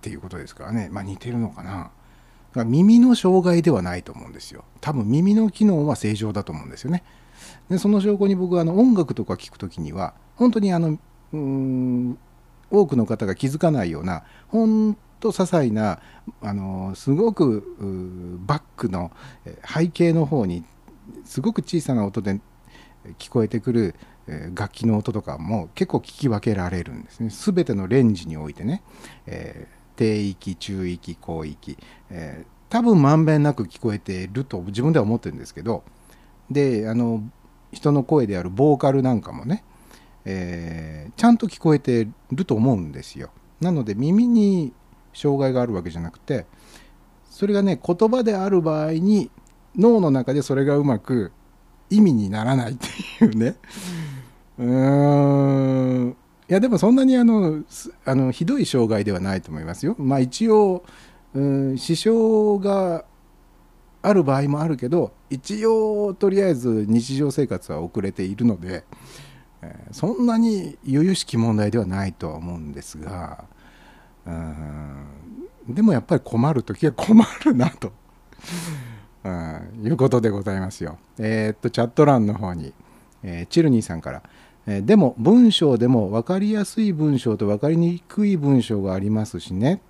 Speaker 5: ていうことですからね、まあ、似てるのかな。だから耳の障害ではないと思うんですよ。多分耳の機能は正常だと思うんですよね。でその証拠に僕はあの音楽とか聴くときには本当にあのうん多くの方が気づかないような本当些細なあのすごくバックのえ背景の方にすごく小さな音で聞こえてくる楽器の音とかも結構聞き分けられるんですね。全てのレンジにおいてね、えー低域中域高域、えー多分まんべんなく聞こえてると自分では思ってるんですけどであの人の声であるボーカルなんかもね、えーちゃんと聞こえてると思うんですよ。なので耳に障害があるわけじゃなくてそれがね言葉である場合に脳の中でそれがうまく意味にならないっていうね。うーん。いやでもそんなにあのあのひどい障害ではないと思いますよ。まあ一応うん支障がある場合もあるけど一応とりあえず日常生活は遅れているので、えーそんなに由々しき問題ではないとは思うんですがうん。でもやっぱり困る時は困るなと、うん、いうことでございますよ。えーっとチャット欄の方に、えーチルニーさんから、えーでも文章でも分かりやすい文章と分かりにくい文章がありますしね。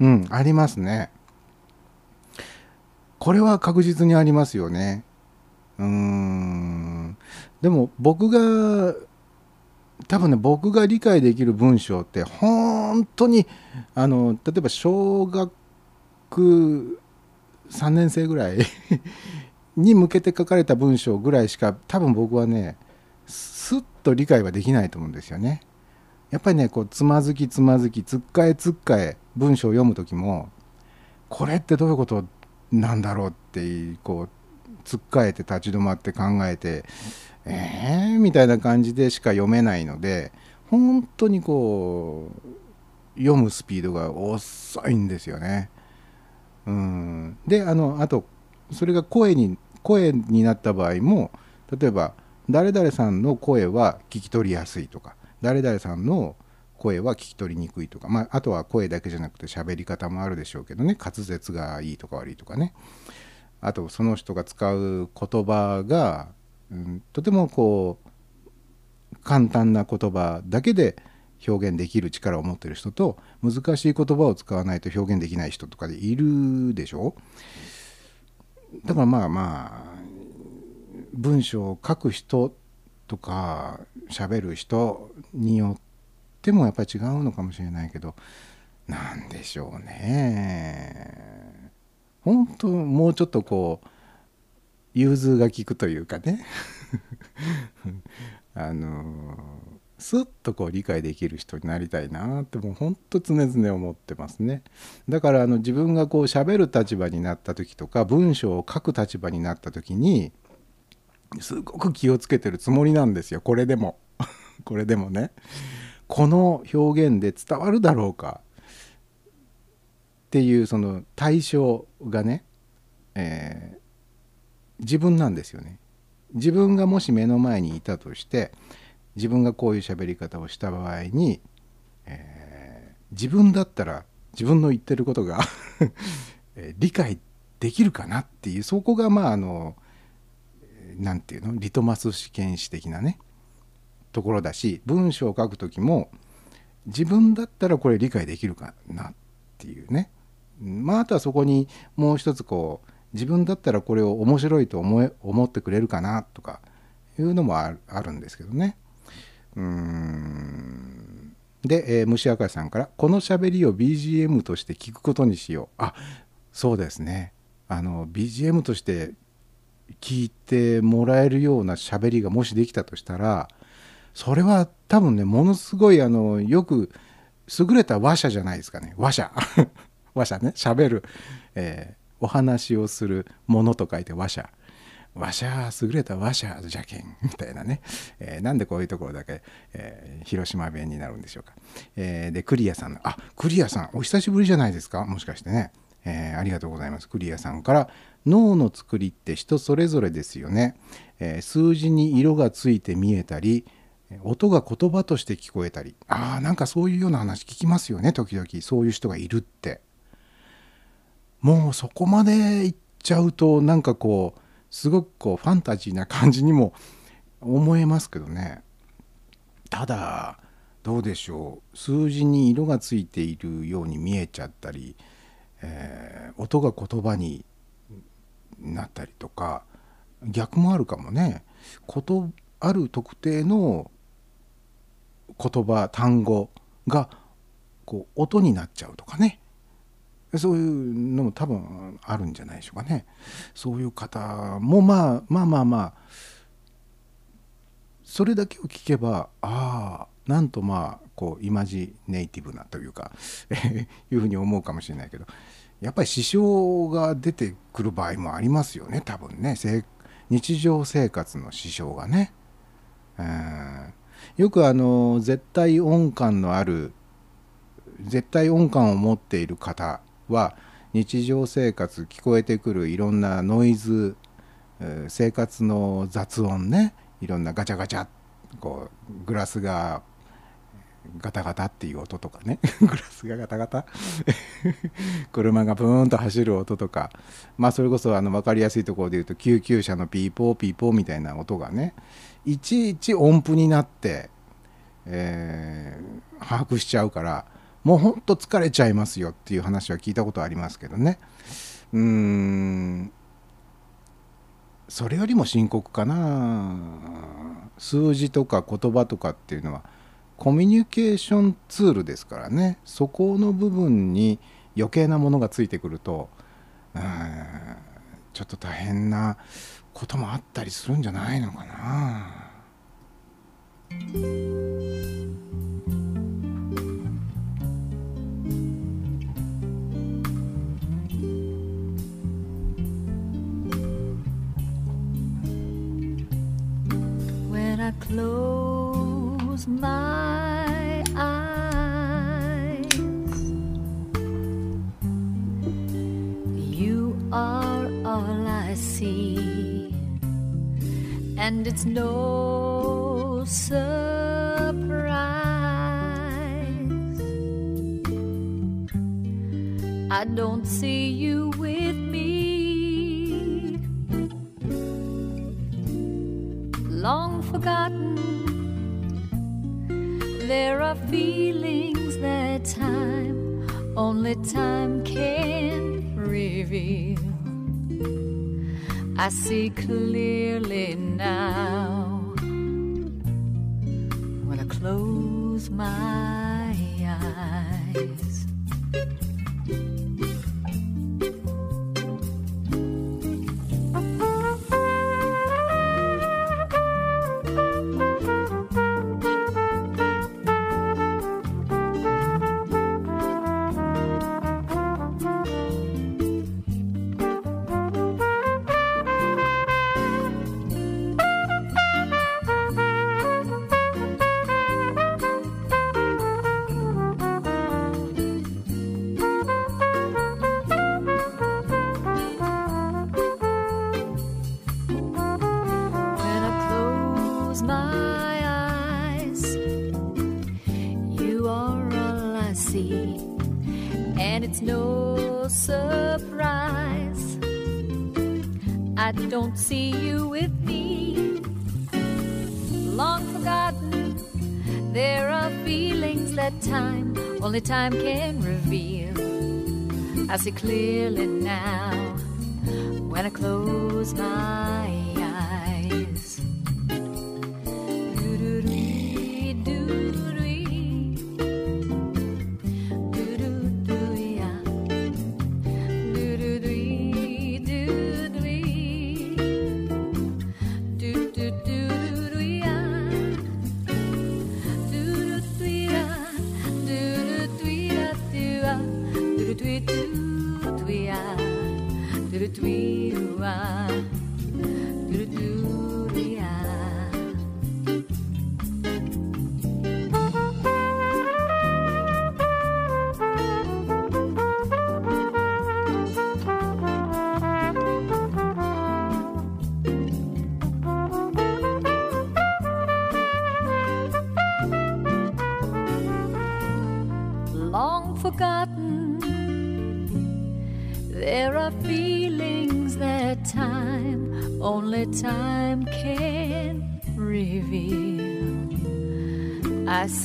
Speaker 5: うん、ありますね。これは確実にありますよね。うーん。でも僕が多分ね僕が理解できる文章って本当にあの例えば小学3年生ぐらい に向けて書かれた文章ぐらいしか多分僕はねすっと理解はできないと思うんですよね。やっぱりねこうつまずきつまずきつっかえつっかえ文章を読む時もこれってどういうことなんだろうってこうつっかえて立ち止まって考えてえー、みたいな感じでしか読めないので本当にこう読むスピードが遅いんですよね。うん、であのあとそれが声に声になった場合も例えば誰々さんの声は聞き取りやすいとか誰々さんの声は聞き取りにくいとか、まあ、あとは声だけじゃなくて喋り方もあるでしょうけどね滑舌がいいとか悪いとかね。あとその人が使う言葉が、うん、とてもこう簡単な言葉だけで表現できる力を持ってる人と難しい言葉を使わないと表現できない人とかでいるでしょ？だからまあまあ文章を書く人とか喋る人によってもやっぱり違うのかもしれないけどなんでしょうね。本当もうちょっとこう融通が利くというかね。あのスッとこう理解できる人になりたいなってもうほんと常々思ってますね。だからあの自分がこう喋る立場になった時とか文章を書く立場になった時にすごく気をつけてるつもりなんですよ。これでも。これでもね。この表現で伝わるだろうか。っていうその対象がね、えー自分なんですよね。自分がもし目の前にいたとして自分がこういう喋り方をした場合に、えー自分だったら自分の言ってることが 理解できるかなっていうそこがまああの何て言うの？リトマス試験紙的なねところだし文章を書く時も自分だったらこれ理解できるかなっていうねまああとはそこにもう一つこう自分だったらこれを面白いと思え思ってくれるかなとかいうのもあるあるんですけどね。うん。で、えー虫明さんから「この喋りを BGM として聞くことにしよう」あそうですね。あの BGM として聞いてもらえるような喋りがもしできたとしたらそれは多分ねものすごいあのよく優れた話者じゃないですかね。話者。話者ね。喋る、えーお話をするものと書いて話者。話者優れた話者じゃけんみたいなね、えーなんでこういうところだけ、えー広島弁になるんでしょうか、えーでクリアさんのあクリアさんお久しぶりじゃないですか？もしかしてね、えーありがとうございます。クリアさんから脳の作りって人それぞれですよね、えー数字に色がついて見えたり音が言葉として聞こえたり。あーなんかそういうような話聞きますよね時々。そういう人がいるって。もうそこまでいっちゃうとなんかこうすごくこうファンタジーな感じにも思えますけどね。ただどうでしょう。数字に色がついているように見えちゃったり、えー音が言葉になったりとか逆もあるかもね。ことある特定の言葉単語がこう音になっちゃうとかね。そういうのも多分あるんじゃないでしょうかね。そういう方もまあまあまあまあそれだけを聞けばああなんとまあこうイマジネイティブなというか いうふうに思うかもしれないけどやっぱり支障が出てくる場合もありますよね多分ね。日常生活の支障がね。うん。よくあの絶対音感のある絶対音感を持っている方は日常生活聞こえてくるいろんなノイズ生活の雑音ねいろんなガチャガチャこうグラスがガタガタっていう音とかね グラスがガタガタ。車がブーンと走る音とか。まあそれこそあの分かりやすいところで言うと救急車のピーポーピーポーみたいな音がねいちいち音符になって、えー把握しちゃうからもうほんと疲れちゃいますよっていう話は聞いたことありますけどね。うーん。それよりも深刻かな。数字とか言葉とかっていうのはコミュニケーションツールですからね。そこの部分に余計なものがついてくるとうーん。ちょっと大変なこともあったりするんじゃないのかな。
Speaker 6: When I close my eyes, you are all I see, and it's no surprise. I don't see you with me long forgotten. There are feelings that time, only time can reveal. I see clearly now when I close my eyes. See clearly now when I close my eyes.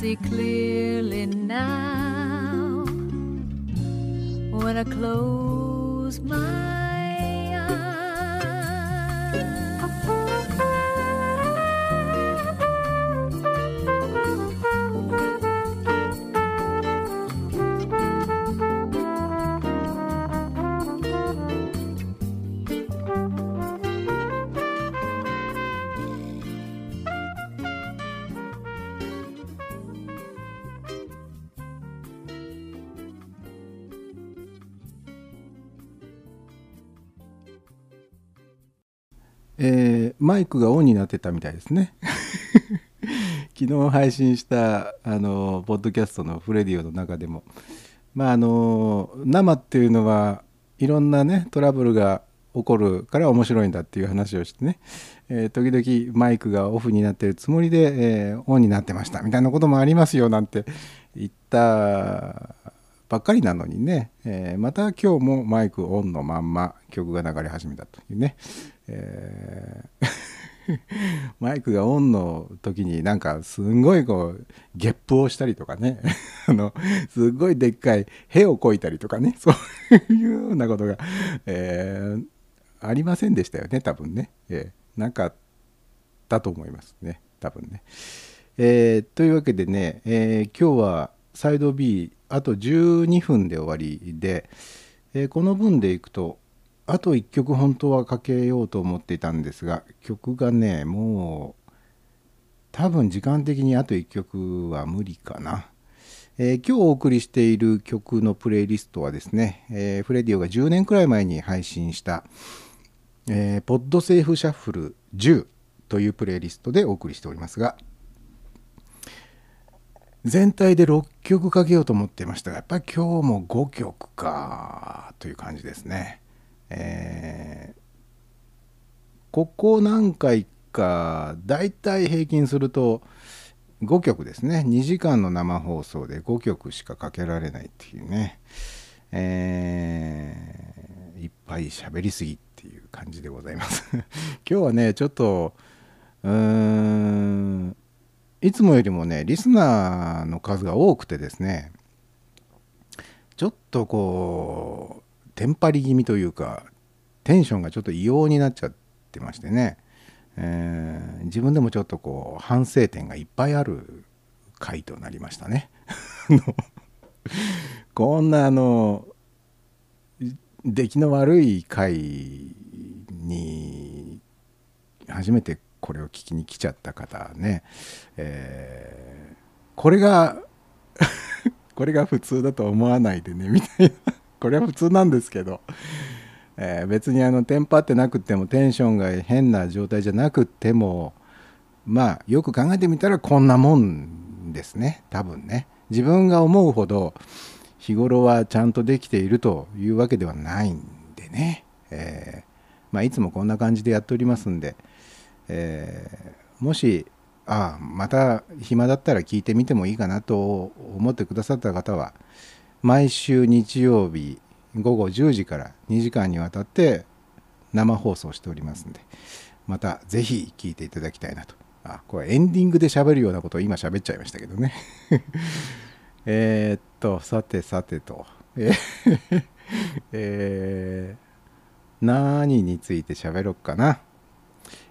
Speaker 5: basically マイクがオンになってたみたいですね。昨日配信したあのポッドキャストのフレディオの中でも。まああの生っていうのはいろんなねトラブルが起こるから面白いんだっていう話をしてね、えー時々マイクがオフになってるつもりで、えーオンになってました。みたいなこともありますよなんて言ったばっかりなのにね、えーまた今日もマイクオンのまんま曲が流れ始めたというね、えーマイクがオンの時になんかすんごいこうゲップをしたりとかね。あのすっごいでっかい屁をこいたりとかね。そういうようなことが、えーありませんでしたよね多分ね、えーなかったと思いますね多分ね。えーというわけでね、え今日はサイド B あと12分で終わりで、えこの分でいくとあと1曲本当はかけようと思っていたんですが曲がねもう多分時間的にあと1曲は無理かな。えー今日お送りしている曲のプレイリストはですね、えーフレディオが10年くらい前に配信した、えーポッドセーフシャッフル10というプレイリストでお送りしておりますが全体で6曲かけようと思っていましたがやっぱり今日も5曲かという感じですね。えーここ何回かだいたい平均すると5曲ですね。2時間の生放送で5曲しかかけられないっていうね、えーいっぱい喋りすぎっていう感じでございます。今日はねちょっとうーんいつもよりもねリスナーの数が多くてですねちょっとこうテンパり気味というかテンションがちょっと異様になっちゃってましてね、えー自分でもちょっとこう反省点がいっぱいある回となりましたね。こんなあの出来の悪い回に初めてこれを聞きに来ちゃった方ね、えーこれが これが普通だと思わないでねみたいな。これは普通なんですけど、えー別にあのテンパってなくてもテンションが変な状態じゃなくてもまあよく考えてみたらこんなもんですね。多分ね。自分が思うほど日頃はちゃんとできているというわけではないんでね、えーまあ、いつもこんな感じでやっておりますんで、えーもしああまた暇だったら聞いてみてもいいかなと思ってくださった方は毎週日曜日午後10時から2時間にわたって生放送しておりますんでまたぜひ聞いていただきたいなと。あこれエンディングで喋るようなことを今喋っちゃいましたけどね。えっとさてさてと。え ー何について喋ろうかな。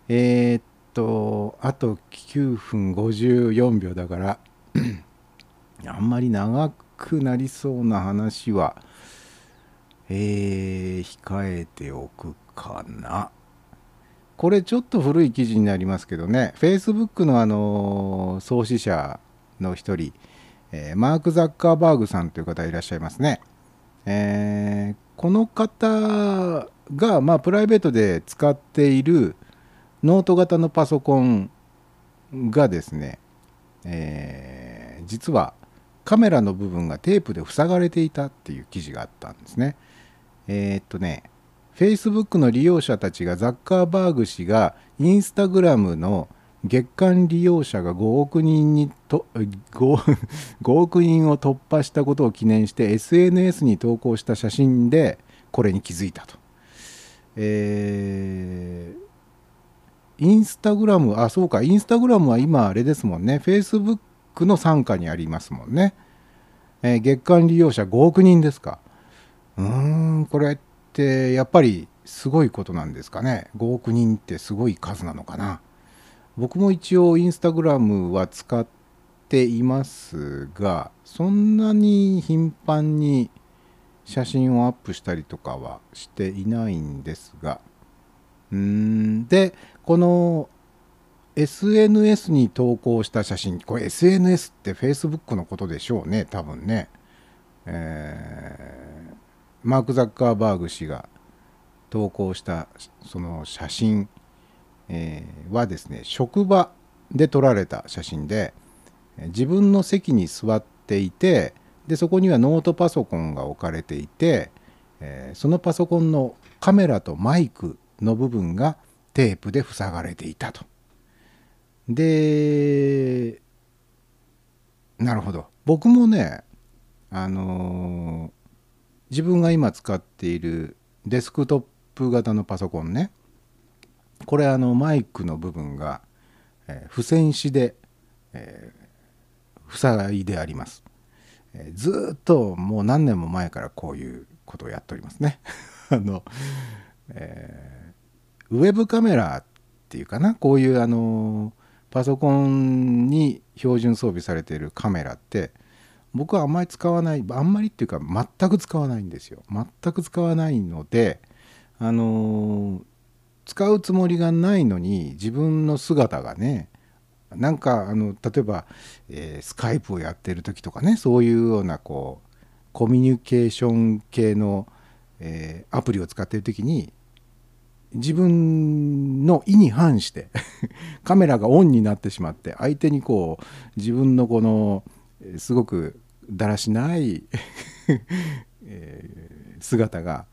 Speaker 5: えーっとあと9分54秒だから あんまり長くくなりそうな話はえー控えておくかな。これちょっと古い記事になりますけどね。Facebook のあの創始者の一人、えーマーク・ザッカーバーグさんという方いらっしゃいますね、えーこの方が、まあ、プライベートで使っているノート型のパソコンがですね、えー実はカメラの部分がテープで塞がれていたっていう記事があったんですね。えーっとね Facebook の利用者たちがザッカーバーグ氏がインスタグラムの月間利用者が5億人にと 5, 5億人を突破したことを記念して SNS に投稿した写真でこれに気づいたと。えーインスタグラムあそうかインスタグラムは今あれですもんね Facebook の傘下にありますもんね、えー月間利用者5億人ですか。うーんこれってやっぱりすごいことなんですかね。5億人ってすごい数なのかな。僕も一応インスタグラムは使っていますがそんなに頻繁に写真をアップしたりとかはしていないんですが。うーんでこの SNS に投稿した写真これ SNS って Facebook のことでしょうね多分ね、えーマーク・ザッカーバーグ氏が投稿したその写真、えーはですね職場で撮られた写真で自分の席に座っていてでそこにはノートパソコンが置かれていて、えーそのパソコンのカメラとマイクの部分がテープで塞がれていたと。でなるほど。僕もねあのー自分が今使っているデスクトップ型のパソコンね。これあのマイクの部分が、えー付箋紙で、えー塞いであります、えーずっともう何年も前からこういうことをやっておりますね。あの、えーウェブカメラっていうかな。こういうあのパソコンに標準装備されているカメラって僕はあんまり使わないあんまりっていうか全く使わないんですよ。全く使わないのであの使うつもりがないのに自分の姿がねなんかあの例えば、えースカイプをやってる時とかねそういうようなこうコミュニケーション系の、えーアプリを使ってる時に自分の意に反して カメラがオンになってしまって相手にこう自分のこのすごくだらしない、姿が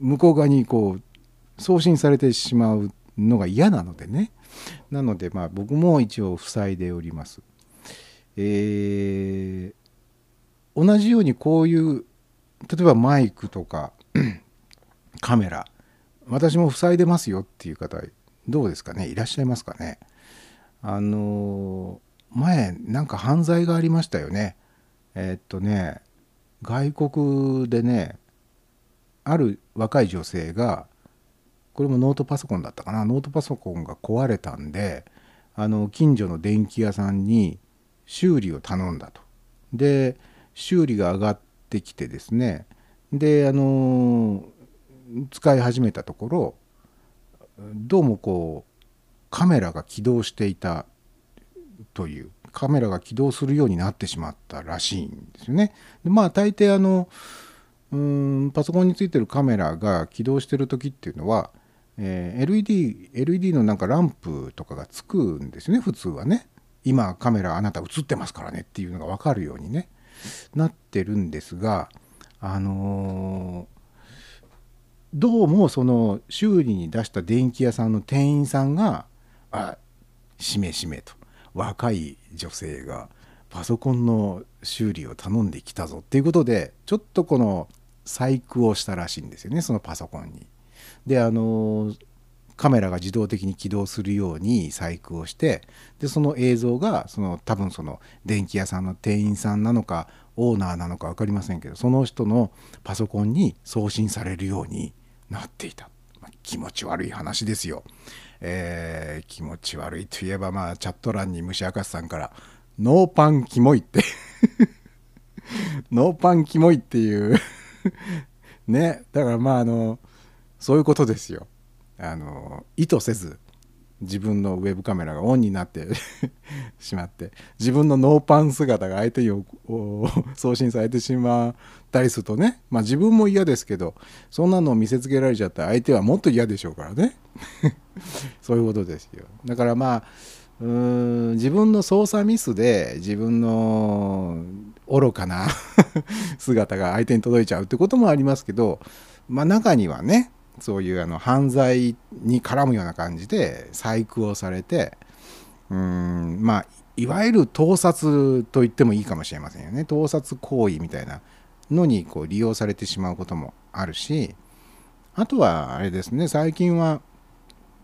Speaker 5: 向こう側にこう送信されてしまうのが嫌なのでねなのでまあ僕も一応塞いでおります。えー同じようにこういう例えばマイクとか カメラ私も塞いでますよっていう方どうですかね？いらっしゃいますかね？あの前なんか犯罪がありましたよね。えーっとね外国でねある若い女性がこれもノートパソコンだったかな？ノートパソコンが壊れたんであの近所の電気屋さんに修理を頼んだと。で修理が上がってきてですね。であの使い始めたところどうもこうカメラが起動していたというカメラが起動するようになってしまったらしいんですよね。でまあ大抵あのうーんパソコンについてるカメラが起動してる時っていうのは、えー LED, LED のなんかランプとかがつくんですよね普通はね。今カメラあなた映ってますからねっていうのが分かるようにねなってるんですがあのどうもその修理に出した電気屋さんの店員さんが「あしめしめ」と若い女性がパソコンの修理を頼んできたぞっていうことでちょっとこの細工をしたらしいんですよねそのパソコンに。であのカメラが自動的に起動するように細工をしてでその映像がその多分その電気屋さんの店員さんなのかオーナーなのか分かりませんけどその人のパソコンに送信されるようになっていた、まあ気持ち悪い話ですよ、えー気持ち悪いといえばまあチャット欄に虫明かしさんから「ノーパンキモい」って。ノーパンキモいっていう。ね。だからまああのそういうことですよ。あの意図せず自分のウェブカメラがオンになって しまって自分のノーパン姿が相手に送信されてしまったりするとねまあ自分も嫌ですけどそんなのを見せつけられちゃったら相手はもっと嫌でしょうからね。そういうことですよ。だからまあうーん自分の操作ミスで自分の愚かな 姿が相手に届いちゃうってこともありますけどまあ中にはねそういうあの犯罪に絡むような感じで細工をされてうんまあいわゆる盗撮と言ってもいいかもしれませんよね。盗撮行為みたいなのにこう利用されてしまうこともあるしあとはあれですね最近は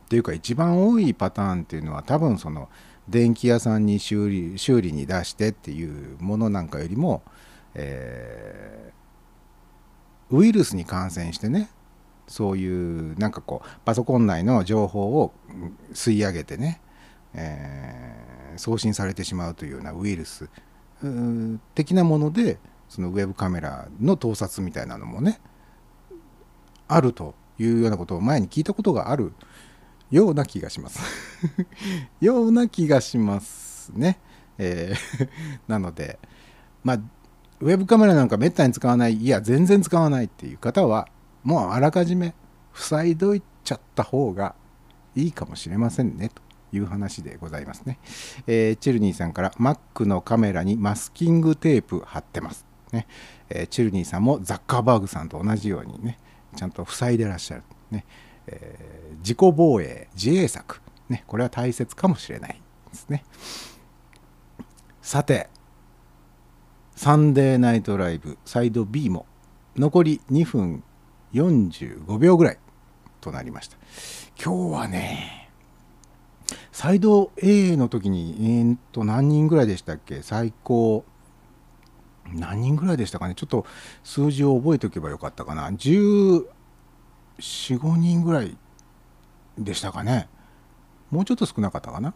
Speaker 5: っていうか一番多いパターンっていうのは多分その電気屋さんに修理修理に出してっていうものなんかよりも、えーウイルスに感染してねそういうなんかこうパソコン内の情報を吸い上げてね、えー送信されてしまうというようなウイルス的なものでそのウェブカメラの盗撮みたいなのもねあるというようなことを前に聞いたことがあるような気がします ような気がしますね。えー なのでまあウェブカメラなんかめったに使わないいや全然使わないっていう方はもうあらかじめ塞いどいちゃった方がいいかもしれませんねという話でございますね。えーチェルニーさんから Mac のカメラにマスキングテープ貼ってます。ねえーチェルニーさんもザッカーバーグさんと同じようにねちゃんと塞いでらっしゃる、ねえー自己防衛自衛策、ね、これは大切かもしれないですねさてサンデーナイトライブサイド B も残り2分45秒ぐらいとなりました。今日はねサイド A の時にえーっと何人ぐらいでしたっけ？最高。何人ぐらいでしたかね？ちょっと数字を覚えておけばよかったかな。1415人ぐらいでしたかね。もうちょっと少なかったかな。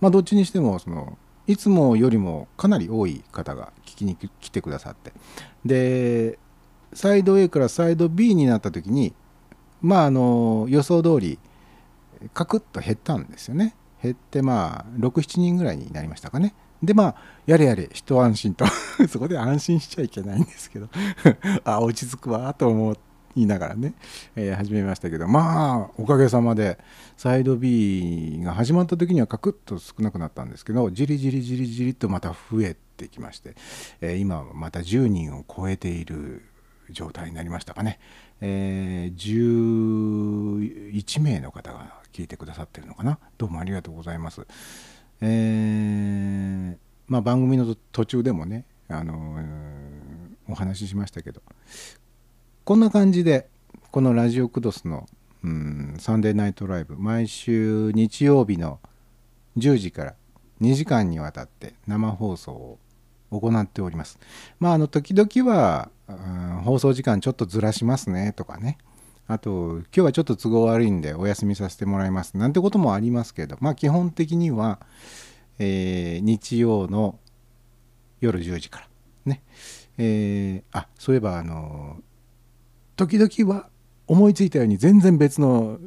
Speaker 5: まあどっちにしてもそのいつもよりもかなり多い方が聞きに来てくださって。でサイド A からサイド B になった時にまああの予想通りカクッと減ったんですよね。減ってまあ67人ぐらいになりましたかね。でまあやれやれ一安心と。そこで安心しちゃいけないんですけど。あ落ち着くわと思いながらね、えー始めましたけど。まあおかげさまでサイド B が始まった時にはカクッと少なくなったんですけどじりじりじりじりとまた増えてきまして、えー今はまた10人を超えている状態になりましたかね、えー11名の方が聞いてくださってるのかなどうもありがとうございます。えーまあ、番組の途中でもね、あのーお話ししましたけどこんな感じでこのラジオクドスの、うん、サンデーナイトライブ毎週日曜日の10時から2時間にわたって生放送を行っております。まああの時々は、放送時間ちょっとずらしますねとかね。あと今日はちょっと都合悪いんでお休みさせてもらいます。なんてこともありますけどまあ基本的には、えー日曜の夜10時から。ね。えーあそういえばあの時々は思いついたように全然別の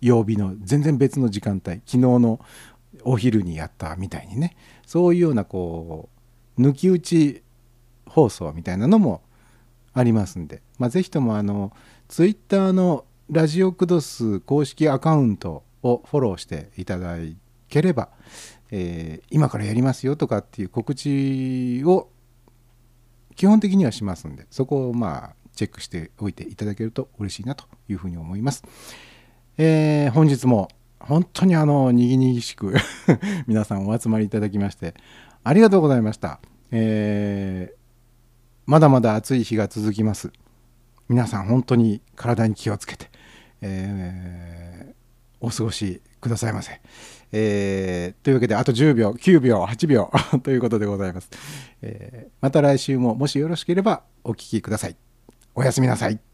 Speaker 5: 曜日の全然別の時間帯昨日のお昼にやったみたいにね。そういうようなこう抜き打ち放送みたいなのもありますんで、まあ、ぜひともあのツイッターのラジオクドス公式アカウントをフォローしていただければ、えー今からやりますよとかっていう告知を基本的にはしますんでそこをまあチェックしておいていただけると嬉しいなというふうに思います。えー本日も本当にあのにぎにぎしく 皆さんお集まりいただきましてありがとうございました。えーまだまだ暑い日が続きます。皆さん本当に体に気をつけて、えーお過ごしくださいませ。えーというわけであと10秒9秒8秒ということでございます、えーまた来週ももしよろしければお聞きください。おやすみなさい。